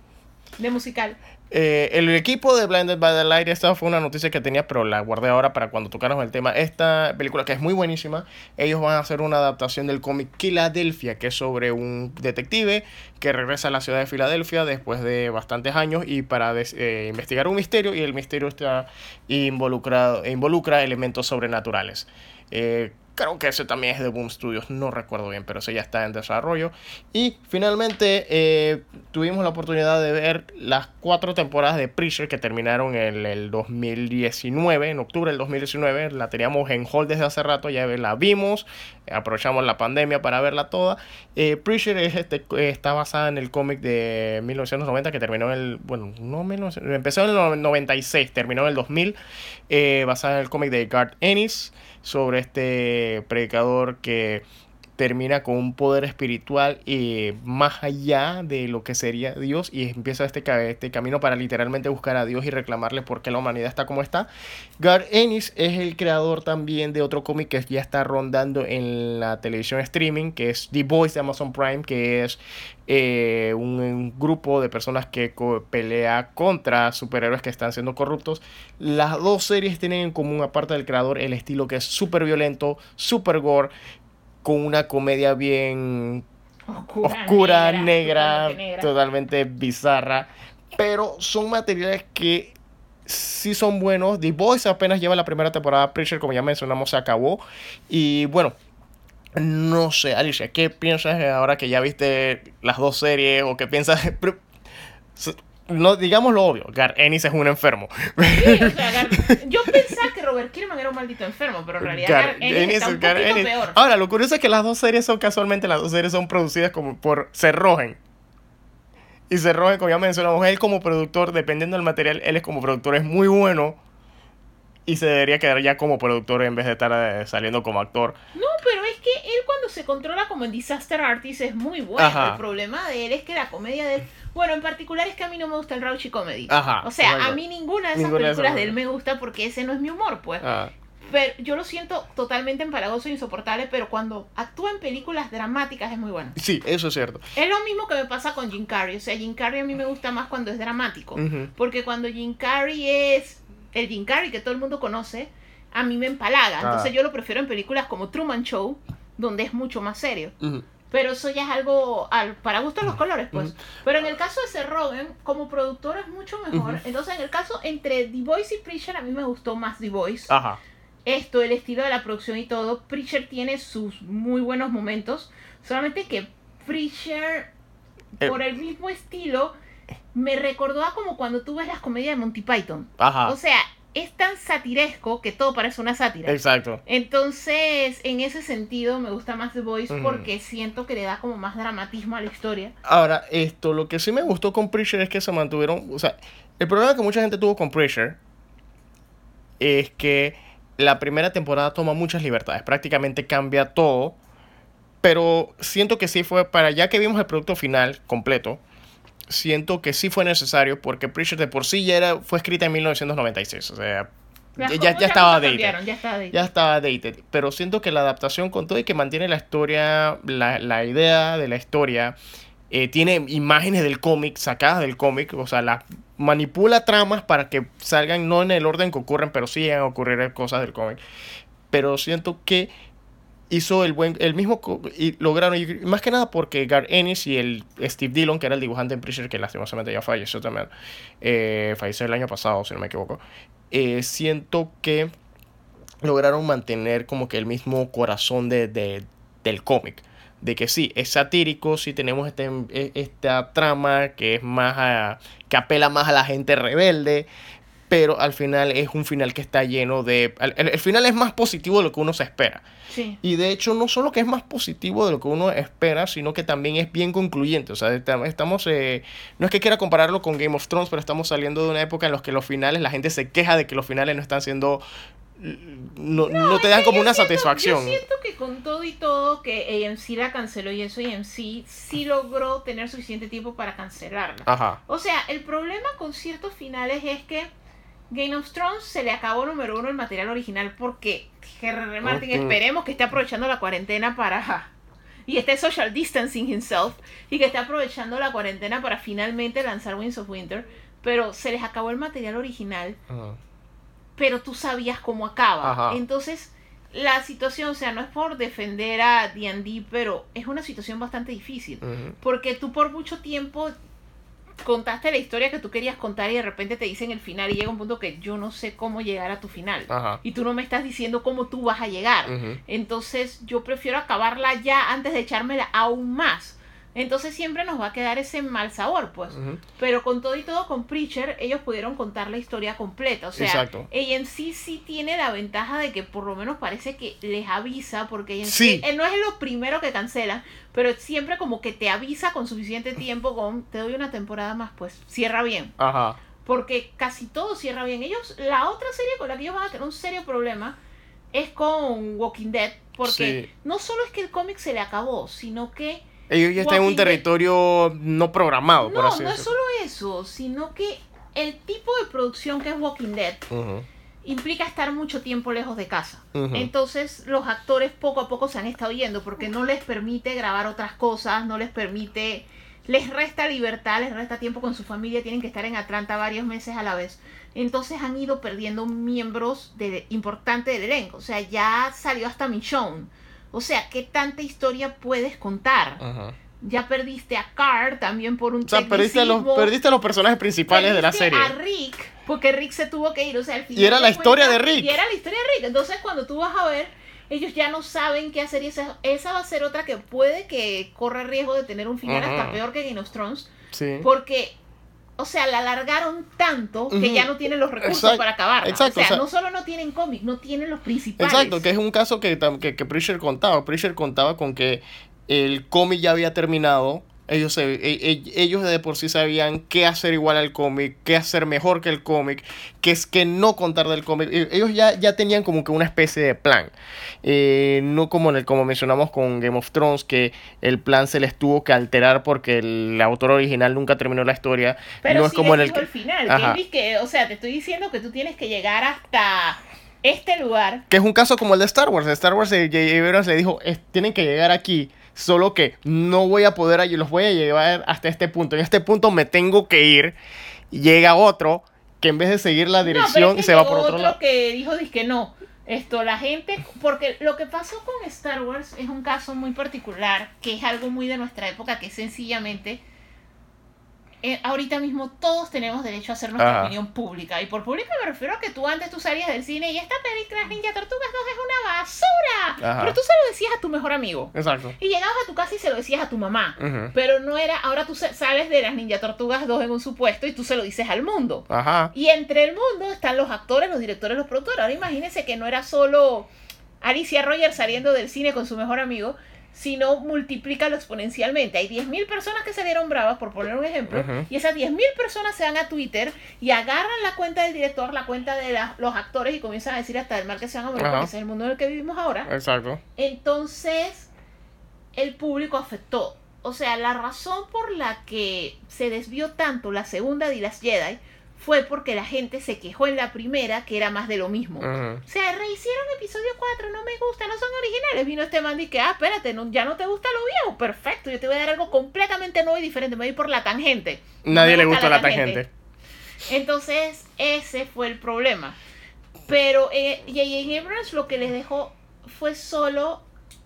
De musical. Eh, el equipo de Blinded by the Light, esta fue una noticia que tenía, pero la guardé ahora para cuando tocáramos el tema. Esta película, que es muy buenísima, ellos van a hacer una adaptación del cómic Philadelphia, que es sobre un detective que regresa a la ciudad de Filadelfia después de bastantes años y para eh, investigar un misterio, y el misterio está involucrado, involucra elementos sobrenaturales. Eh, Creo que ese también es de Boom Studios, no recuerdo bien, pero ese ya está en desarrollo. Y finalmente eh, tuvimos la oportunidad de ver las cuatro temporadas de Preacher que terminaron en el 2019, en octubre del 2019. La teníamos en hold desde hace rato, ya la vimos, aprovechamos la pandemia para verla toda. Eh, Preacher es este, está basada en el cómic de 1990 que terminó en el, bueno, no menos, empezó en el 96, terminó en el 2000, eh, basada en el cómic de Garth Ennis sobre este predicador que termina con un poder espiritual y más allá de lo que sería Dios y empieza este, este camino para literalmente buscar a Dios y reclamarle por qué la humanidad está como está. Gar Ennis es el creador también de otro cómic que ya está rondando en la televisión streaming, que es The Voice de Amazon Prime, que es eh, un, grupo de personas que pelea contra superhéroes que están siendo corruptos. Las dos series tienen en común, aparte del creador, el estilo que es súper violento, súper gore con una comedia bien oscura, negra, totalmente bizarra. Pero son materiales que sí son buenos. The Voice apenas lleva la primera temporada. Preacher, como ya mencionamos, se acabó. Y bueno, no sé, Alicia, ¿qué piensas ahora que ya viste las dos series? ¿O qué piensas? no digamos lo obvio, Gar Ennis es un enfermo. yo pensaba Robert Kierman era un maldito enfermo, pero en realidad Gar, Ennis, está un poquito peor. Ahora, lo curioso es que las dos series son casualmente, las dos series son producidas como por Cerrogen. Y Cerrogen, como ya mencionamos, él como productor, dependiendo del material, él es como productor, es muy bueno. Y se debería quedar ya como productor en vez de estar eh, saliendo como actor. No, pero que él cuando se controla como en Disaster Artist es muy bueno. El problema de él es que la comedia de él bueno, en particular es que a mí no me gusta el Rauchi Comedy. Ajá, o sea, a mí ninguna de esas películas de, él me gusta porque ese no es mi humor, pues. Ah. Pero yo lo siento totalmente empalagoso e insoportable, pero cuando actúa en películas dramáticas es muy bueno. Sí, eso es cierto. Es lo mismo que me pasa con Jim Carrey. O sea, Jim Carrey a mí me gusta más cuando es dramático. Porque cuando Jim Carrey es el Jim Carrey que todo el mundo conoce, a mí me empalaga. Entonces ah. yo lo prefiero en películas como Truman Show, donde es mucho más serio. Pero eso ya es algo al, para gustos los colores, pues. Pero en el caso de Seth Rogen, como productor es mucho mejor. Entonces, en el caso entre The Voice y Preacher, a mí me gustó más The Voice. Ajá. Esto, el estilo de la producción y todo. Preacher tiene sus muy buenos momentos. Solamente que Preacher, eh. por el mismo estilo, me recordó a como cuando tú ves las comedias de Monty Python. Ajá. O sea, es tan satiresco que todo parece una sátira. Exacto. Entonces, en ese sentido, me gusta más The Voice porque siento que le da como más dramatismo a la historia. Ahora, esto, lo que sí me gustó con Preacher es que se mantuvieron. O sea, el problema que mucha gente tuvo con Preacher es que la primera temporada toma muchas libertades. Prácticamente cambia todo. Pero siento que sí fue para ya que vimos el producto final completo siento que sí fue necesario porque Preacher de por sí ya era, fue escrita en 1996. O sea, ya, ya, estaba dated, ya, estaba dated. Pero siento que la adaptación con todo y que mantiene la historia, la, la idea de la historia, eh, tiene imágenes del cómic, sacadas del cómic, o sea, la manipula tramas para que salgan no en el orden que ocurren, pero sí a ocurrir cosas del cómic. Pero siento que hizo el buen el mismo y lograron más que nada porque Gar Ennis y el Steve Dillon que era el dibujante en Preacher que lastimosamente ya falleció también eh, falleció el año pasado si no me equivoco eh, siento que lograron mantener como que el mismo corazón de, del cómic de que sí es satírico sí tenemos este, e, esta trama que es más que apela más a la gente rebelde pero al final es un final que está lleno de... El, final es más positivo de lo que uno se espera. Sí. Y de hecho no solo que es más positivo de lo que uno espera, sino que también es bien concluyente. O sea, estamos... Eh, no es que quiera compararlo con Game of Thrones, pero estamos saliendo de una época en la que los finales, la gente se queja de que los finales no están siendo... No, no, te dan como una satisfacción. Yo siento que con todo y todo que AMC la canceló y eso AMC sí logró tener suficiente tiempo para cancelarla. Ajá. O sea, el problema con ciertos finales es que Game of Thrones se le acabó número uno el material original porque R.R. Martin esperemos que esté aprovechando la cuarentena para y esté social distancing himself y que esté aprovechando la cuarentena para finalmente lanzar Winds of Winter, pero se les acabó el material original, pero tú sabías cómo acaba. Entonces, la situación, o sea, no es por defender a D&D, pero es una situación bastante difícil, porque tú por mucho tiempo contaste la historia que tú querías contar y de repente te dicen el final y llega un punto que yo no sé cómo llegar a tu final. Y tú no me estás diciendo cómo tú vas a llegar. Entonces yo prefiero acabarla ya antes de echármela aún más. Entonces siempre nos va a quedar ese mal sabor, pues. Pero con todo y todo, con Preacher, ellos pudieron contar la historia completa. O sea, ella en sí sí tiene la ventaja de que por lo menos parece que les avisa, porque ella sí. él no es lo primero que cancela, pero siempre como que te avisa con suficiente tiempo, con te doy una temporada más, pues cierra bien. Ajá. Porque casi todo cierra bien. Ellos, la otra serie con la que ellos van a tener un serio problema es con Walking Dead, porque no solo es que el cómic se le acabó, sino que ellos ya están en un territorio no programado, no, No, es solo eso, sino que el tipo de producción que es Walking Dead implica estar mucho tiempo lejos de casa. Entonces los actores poco a poco se han estado yendo porque no les permite grabar otras cosas, no les permite, les resta libertad, les resta tiempo con su familia, tienen que estar en Atlanta varios meses a la vez. Entonces han ido perdiendo miembros de, importantes del elenco. O sea, ya salió hasta Michonne o sea, ¿qué tanta historia puedes contar? Ya perdiste a Carr también por un O sea, perdiste a, los, perdiste los personajes principales de la serie. a Rick, porque Rick se tuvo que ir. O sea, al final y era la historia de Rick. Y era la historia de Rick. Entonces, cuando tú vas a ver, ellos ya no saben qué hacer. Y esa, esa va a ser otra que puede que corre riesgo de tener un final hasta peor que Game of Thrones. Sí. Porque o sea, la alargaron tanto que ya no tienen los recursos para acabar. Exacto, o, sea, no solo no tienen cómic, no tienen los principales. Exacto, que es un caso que, que, que Preacher contaba. Preacher contaba con que el cómic ya había terminado ellos, e, e, ellos de por sí sabían qué hacer igual al cómic, qué hacer mejor que el cómic, qué es que no contar del cómic. E, ellos ya, ya tenían como que una especie de plan. Eh, no como, en el, como mencionamos con Game of Thrones, que el plan se les tuvo que alterar porque el autor original nunca terminó la historia. Pero no es como en el, el final. Que, o sea, te estoy diciendo que tú tienes que llegar hasta este lugar. Que es un caso como el de Star Wars. Star Wars, J.J. Abrams le dijo, tienen que llegar aquí Solo que no voy a poder, los voy a llevar hasta este punto. En este punto me tengo que ir. Llega otro que en vez de seguir la dirección se va por otro, lado. que dijo que no. Esto, la gente, porque lo que pasó con Star Wars es un caso muy particular, que es algo muy de nuestra época, que sencillamente eh, ahorita mismo todos tenemos derecho a hacer nuestra opinión pública. Y por pública me refiero a que tú antes tú salías del cine y esta película Ninja Tortugas 2 es una basura. Pero tú se lo decías a tu mejor amigo. Exacto. Y llegabas a tu casa y se lo decías a tu mamá. Pero no era, ahora tú sales de las Ninja Tortugas 2 en un supuesto y tú se lo dices al mundo. Ajá. Y entre el mundo están los actores, los directores, los productores. Ahora imagínense que no era solo Alicia Rogers saliendo del cine con su mejor amigo, sino multiplícalo exponencialmente. Hay 10.000 personas que se dieron bravas, por poner un ejemplo, y esas 10.000 personas se van a Twitter y agarran la cuenta del director, la cuenta de los actores y comienzan a decir hasta el mal que se van a morir, porque ese es el mundo en el que vivimos ahora. Exacto. Entonces, el público afectó. O sea, la razón por la que se desvió tanto la segunda de las Jedi fue porque la gente se quejó en la primera que era más de lo mismo. O sea, rehicieron episodio 4, no me gusta, no son originales. Vino este man y que, ah, espérate, ya no te gusta lo viejo. Perfecto, yo te voy a dar algo completamente nuevo y diferente. Me voy a ir por la tangente. Nadie le gusta la, tangente. Entonces, ese fue el problema. Pero eh, J.J. Abrams lo que les dejó fue solo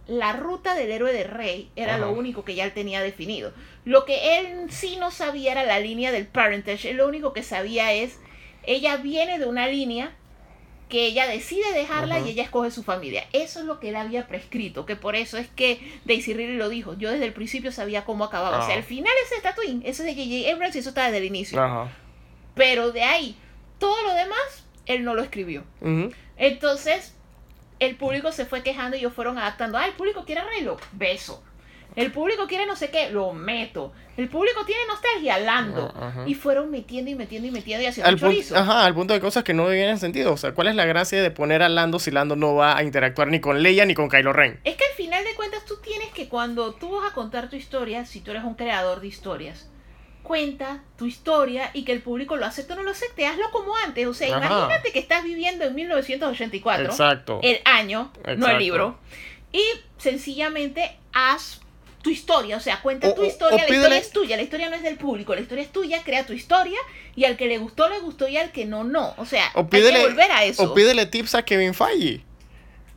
la ruta del héroe de Rey era lo único que ya él tenía definido. Lo que él sí no sabía era la línea del parentage. Él lo único que sabía es, ella viene de una línea que ella decide dejarla y ella escoge su familia. Eso es lo que él había prescrito, que por eso es que Daisy Ridley lo dijo. Yo desde el principio sabía cómo acababa. O sea, al final ese Tatooine, eso es de J.J. Abrams y eso está desde el inicio. Pero de ahí, todo lo demás, él no lo escribió. Entonces, el público se fue quejando y ellos fueron adaptando. Ah, el público quiere arreglo, beso. El público quiere no sé qué, lo meto. El público tiene nostalgia, lando. Y fueron metiendo y metiendo y metiendo y haciendo al chorizo. Ajá, al punto de cosas que no tienen sentido. O sea, ¿cuál es la gracia de poner a Lando si Lando no va a interactuar ni con Leia ni con Kylo Ren? Es que al final de cuentas tú tienes que cuando tú vas a contar tu historia, si tú eres un creador de historias, cuenta tu historia y que el público lo acepte o no lo acepte. Hazlo como antes. O sea, imagínate que estás viviendo en 1984. Exacto. El año, no el libro. Y sencillamente haz tu historia, o sea, cuenta O- tu historia, la pídele- historia es tuya, la historia no es del público, la historia es tuya, crea tu historia y al que le gustó, le gustó y al que no, no. O sea, O hay pídele, que volver a eso. o pídele tips a Kevin Feige.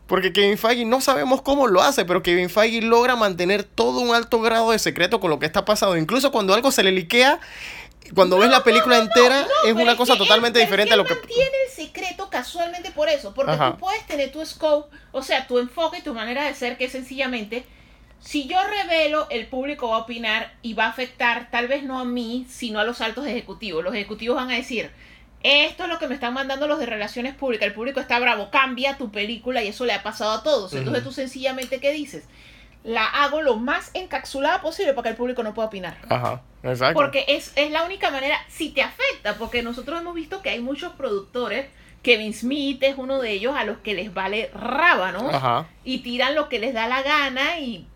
Porque Kevin Feige no sabemos cómo lo hace, pero Kevin Feige logra mantener todo un alto grado de secreto con lo que está pasando. Incluso cuando algo se le liquea, cuando ves la película entera, No, es una cosa que totalmente él- diferente a lo que... mantiene el secreto casualmente por eso, porque Ajá. tú puedes tener tu scope, o sea, tu enfoque y tu manera de ser, que es sencillamente, si yo revelo, el público va a opinar y va a afectar, tal vez no a mí, sino a los altos ejecutivos. Los ejecutivos van a decir, esto es lo que me están mandando los de relaciones públicas, el público está bravo, cambia tu película y eso le ha pasado a todos. Entonces tú sencillamente, ¿qué dices? La hago lo más encapsulada posible para que el público no pueda opinar. Ajá, exacto. Porque es, es la única manera, si te afecta, porque nosotros hemos visto que hay muchos productores, Kevin Smith es uno de ellos, a los que les vale rábanos Ajá. y tiran lo que les da la gana y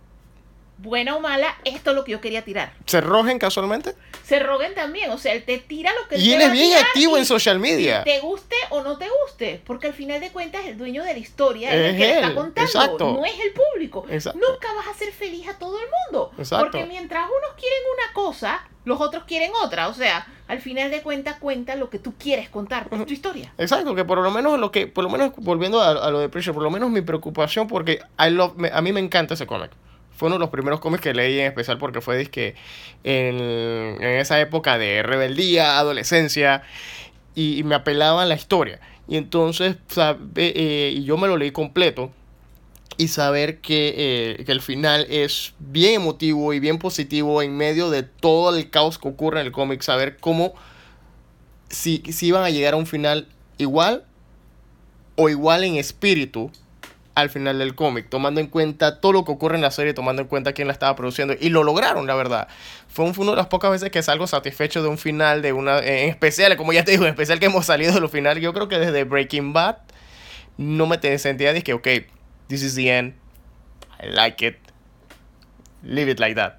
buena o mala, esto es lo que yo quería tirar. ¿Se rojen casualmente? Se roguen también, o sea, él te tira lo que Y él es bien activo en social media. Te guste o no te guste, porque al final de cuentas el dueño de la historia es, el que le está él, contando, exacto. no es el público. Exacto. Nunca vas a hacer feliz a todo el mundo, Exacto. porque mientras unos quieren una cosa, los otros quieren otra, o sea, al final de cuentas cuenta lo que tú quieres contar, es tu historia. Exacto, que por lo menos lo que, por lo menos volviendo a, a lo de Preacher, por lo menos mi preocupación, porque I love- me- a mí me encanta ese cómic. Fue uno de los primeros cómics que leí en especial porque fue disque en, en esa época de rebeldía, adolescencia, y, y me apelaba a la historia. Y entonces, sabe, eh, y yo me lo leí completo. Y saber que, eh, que el final es bien emotivo y bien positivo en medio de todo el caos que ocurre en el cómic. Saber cómo si, si iban a llegar a un final igual o igual en espíritu al final del cómic, tomando en cuenta todo lo que ocurre en la serie, tomando en cuenta quién la estaba produciendo, y lo lograron, la verdad. Fue, un- fue una de las pocas veces que salgo satisfecho de un final, de una, en especial, como ya te digo, en especial que hemos salido de los finales, yo creo que desde Breaking Bad no me te sentía que, ok, this is the end, I like it, leave it like that.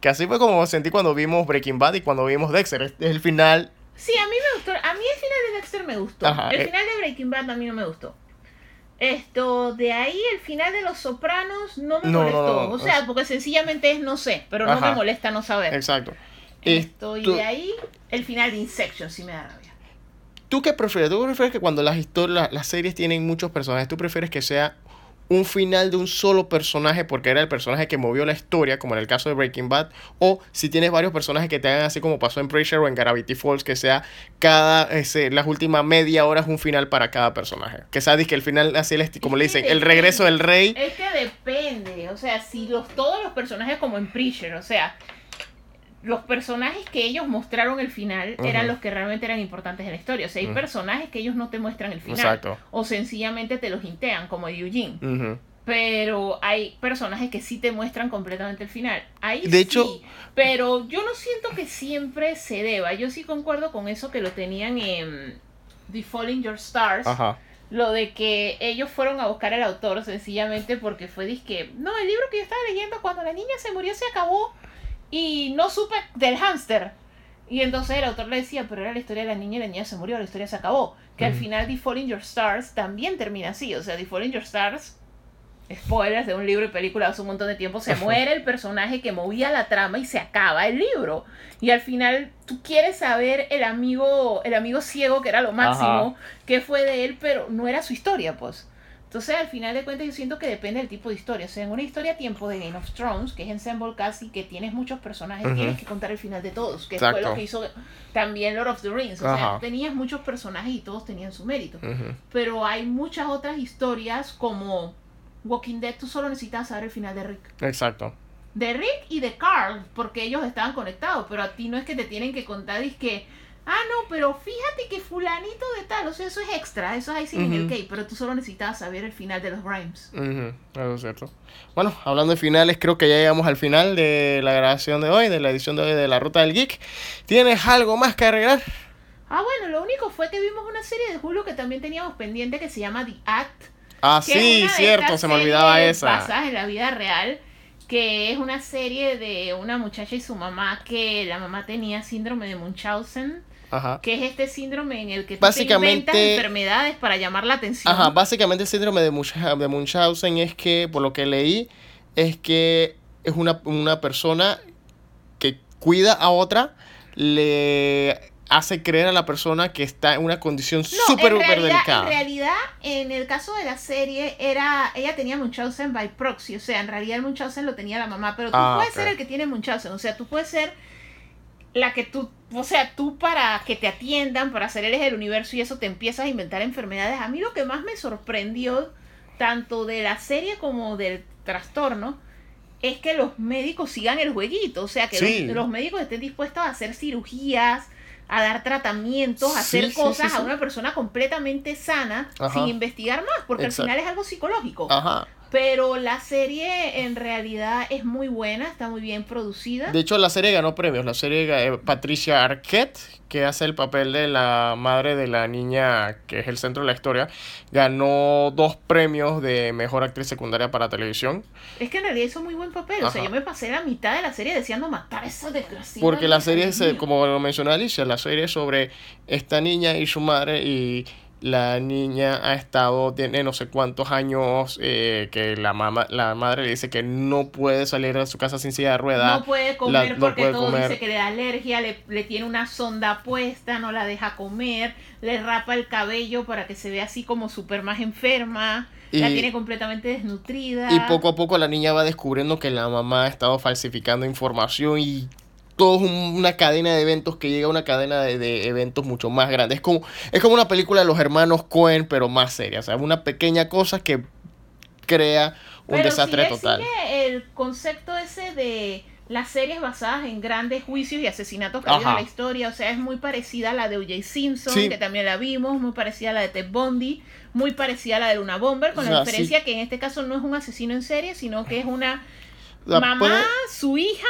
Que así fue como sentí cuando vimos Breaking Bad y cuando vimos Dexter, es el final Sí, a mí me gustó, a mí el final de Dexter me gustó, Ajá, el eh. final de Breaking Bad a mí no me gustó. Esto, de ahí el final de Los Sopranos no me No, molestó. no, o sea, porque sencillamente es no sé, pero no Ajá. me molesta no saber. Exacto. Esto, y de ahí el final de Inception sí me da rabia. ¿Tú qué prefieres? ¿Tú prefieres que cuando las historias, las series tienen muchos personajes, tú prefieres que sea un final de un solo personaje porque era el personaje que movió la historia, como en el caso de Breaking Bad, o si tienes varios personajes que te hagan así como pasó en Pressure o en Gravity Falls, que sea cada, ese, las últimas media hora es un final para cada personaje. Que sea que el final, así el como le Es dicen, el regreso del rey. Es que depende, o sea, si los todos los personajes como en Preacher, o sea, los personajes que ellos mostraron el final eran los que realmente eran importantes en la historia. O sea, hay personajes que ellos no te muestran el final. Exacto. O sencillamente te los hintean, como Eugene. Ujú. Pero hay personajes que sí te muestran completamente el final. Ahí De sí, hecho- pero yo no siento que siempre se deba. Yo sí concuerdo con eso que lo tenían en The Falling Your Stars. Ajá. Lo de que ellos fueron a buscar al autor sencillamente porque fue disque, no, el libro que yo estaba leyendo cuando la niña se murió se acabó y no supe del hámster. Y entonces el autor le decía, pero era la historia de la niña y la niña se murió, la historia se acabó. Que al final The Falling Your Stars también termina así. O sea, The Falling Your Stars, spoilers de un libro y película hace un montón de tiempo, se Ajá. muere el personaje que movía la trama y se acaba el libro. Y al final tú quieres saber el amigo, el amigo ciego que era lo máximo, qué fue de él, pero no era su historia, pues. Entonces, al final de cuentas, yo siento que depende del tipo de historia. O sea, en una historia a tiempo de Game of Thrones, que es Ensemble Cast y que tienes muchos personajes, tienes que contar el final de todos, que fue Exacto. lo que hizo también Lord of the Rings. O Ajá. sea, tenías muchos personajes y todos tenían su mérito. Pero hay muchas otras historias como Walking Dead, tú solo necesitas saber el final de Rick. Exacto. De Rick y de Carl, porque ellos estaban conectados, pero a ti no es que te tienen que contar, es que, ah, no, pero fíjate que fulanito de tal, o sea, eso es extra, eso es ahí sin en el cake, pero tú solo necesitabas saber el final de los Grimes. Ujú, Eso es cierto. Bueno, hablando de finales, creo que ya llegamos al final de la grabación de hoy, de la edición de hoy de La Ruta del Geek. ¿Tienes algo más que agregar? Ah, bueno, lo único fue que vimos una serie de Julio que también teníamos pendiente que se llama The Act. Ah, sí, cierto, se me olvidaba esa. Basadas en la vida real, que es una serie de una muchacha y su mamá que la mamá tenía síndrome de Munchausen, Ajá. que es este síndrome en el que tú Básicamente- te inventas enfermedades para llamar la atención. Ajá, básicamente el síndrome de, Muncha- de Munchausen es que, por lo que leí, es que es una, una persona que cuida a otra, le hace creer a la persona que está en una condición No, súper, súper delicada. en realidad, en el caso de la serie, era ella tenía Munchausen by proxy, o sea, en realidad el Munchausen lo tenía la mamá, pero tú Ah, puedes ser el que tiene Munchausen, o sea, tú puedes ser la que tú, o sea, tú para que te atiendan, para ser eres el universo y eso te empiezas a inventar enfermedades. A mí lo que más me sorprendió, tanto de la serie como del trastorno, es que los médicos sigan el jueguito, o sea, que Sí. los, los médicos estén dispuestos a hacer cirugías, a dar tratamientos, a Sí, hacer sí, cosas a una persona completamente sana Ajá. sin investigar más, porque Exacto. al final es algo psicológico. Ajá. Pero la serie en realidad es muy buena, está muy bien producida. De hecho, la serie ganó premios. La serie eh, Patricia Arquette, que hace el papel de la madre de la niña, que es el centro de la historia, ganó dos premios de mejor actriz secundaria para televisión. Es que en realidad hizo muy buen papel. O sea, yo me pasé la mitad de la serie deseando matar a esa desgraciada. Porque la serie, es, como lo mencionó Alicia, la serie es sobre esta niña y su madre y la niña ha estado, tiene no sé cuántos años eh, que la mamá, la madre le dice que no puede salir de su casa sin silla de ruedas. No puede la- comer no porque puede todo comer. dice que le da alergia, le, le tiene una sonda puesta, no la deja comer, le rapa el cabello para que se vea así como súper más enferma, la Y- tiene completamente desnutrida. Y poco a poco la niña va descubriendo que la mamá ha estado falsificando información y todo es un- una cadena de eventos que llega a una cadena de, de eventos mucho más grande. Es como, es como una película de los hermanos Cohen, pero más seria. O sea, una pequeña cosa que crea un Pero desastre total. el concepto ese de las series basadas en grandes juicios y asesinatos que ha habido en la historia. O sea, es muy parecida a la de O.J. Simpson, Sí. que también la vimos, muy parecida a la de Ted Bundy, muy parecida a la de Luna Bomber, con O la diferencia que en este caso no es un asesino en serie, sino que es una mamá, puede- su hija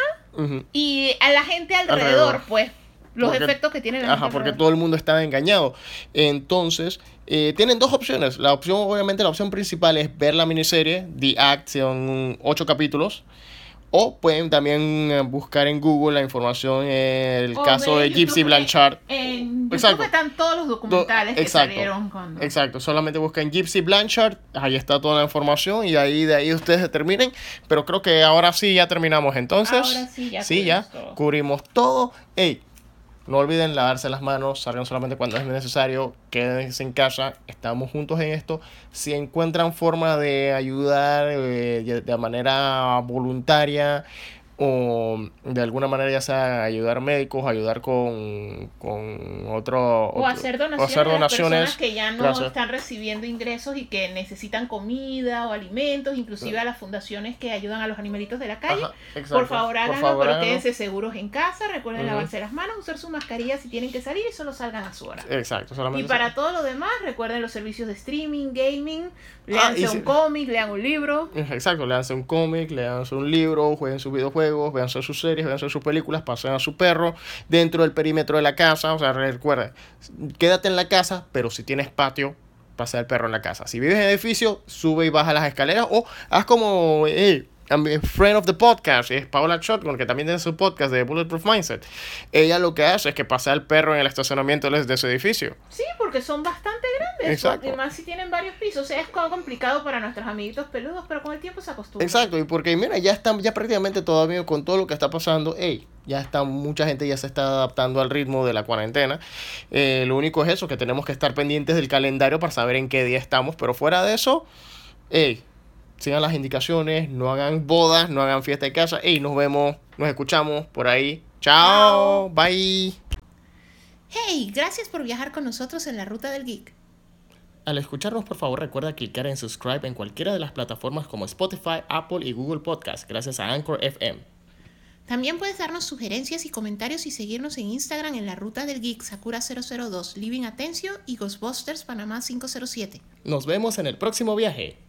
Y a la gente alrededor, Alrededor. pues. Los Porque- efectos que tiene la Ajá, porque todo el mundo estaba engañado. Entonces, eh, tienen dos opciones. La opción, obviamente, la opción principal es ver la miniserie, The Act, son ocho capítulos. O pueden también eh, buscar en Google la información, el O caso de Gypsy Blanchard. En YouTube Exacto. están todos los documentales que exacto. salieron cuando... Exacto, solamente busquen Gypsy Blanchard, ahí está toda la información y ahí de ahí ustedes determinen. Pero creo que ahora sí ya terminamos entonces. Ahora sí, ya Sí, ya todo. cubrimos todo. Ey, no olviden lavarse las manos, salgan solamente cuando es necesario, quédense en casa, estamos juntos en esto. Si encuentran forma de ayudar eh, de de manera voluntaria o de alguna manera ya sea ayudar médicos, ayudar con, con otro... O hacer donaciones, hacer a las donaciones, personas que ya no gracias. están recibiendo ingresos y que necesitan comida o alimentos, inclusive a las fundaciones que ayudan a los animalitos de la calle. Ajá. Por favor, háganlo, pero quédense seguros en casa. Recuerden lavarse las manos, usar su mascarilla si tienen que salir y solo salgan a su hora. Exacto, solamente Y para todo lo demás, recuerden los servicios de streaming, gaming, leanse Ah, y si- un cómic, lean un libro. Exacto, leanse un cómic, leanse un libro, jueguen sus videojuegos, vean sus series, vean sus películas, pasen a su perro dentro del perímetro de la casa. O sea, recuerda, quédate en la casa, pero si tienes patio, pasea el perro en la casa. Si vives en edificio, sube y baja las escaleras o haz como A friend of the podcast, es Paola Shotgun, que también tiene su podcast de Bulletproof Mindset. Ella lo que hace es que pasea el perro en el estacionamiento de su edificio. Sí, porque son bastante grandes. Exacto. Y más si tienen varios pisos. O sea, es complicado para nuestros amiguitos peludos, pero con el tiempo se acostumbran. Exacto, y porque mira, ya están, ya prácticamente todavía con todo lo que está pasando, hey, ya está, mucha gente ya se está adaptando al ritmo de la cuarentena. Eh, lo único es eso, que tenemos que estar pendientes del calendario para saber en qué día estamos, pero fuera de eso, hey, sigan las indicaciones, no hagan bodas, no hagan fiesta de casa, hey, nos vemos, nos escuchamos por ahí. Chao, bye. Hey, gracias por viajar con nosotros en la ruta del geek. Al escucharnos, por favor, recuerda clicar en subscribe en cualquiera de las plataformas como Spotify, Apple y Google Podcast, gracias a Anchor FM. También puedes darnos sugerencias y comentarios y seguirnos en Instagram en la ruta del geek Sakura 002, Living Atencio y Ghostbusters Panamá 507. Nos vemos en el próximo viaje.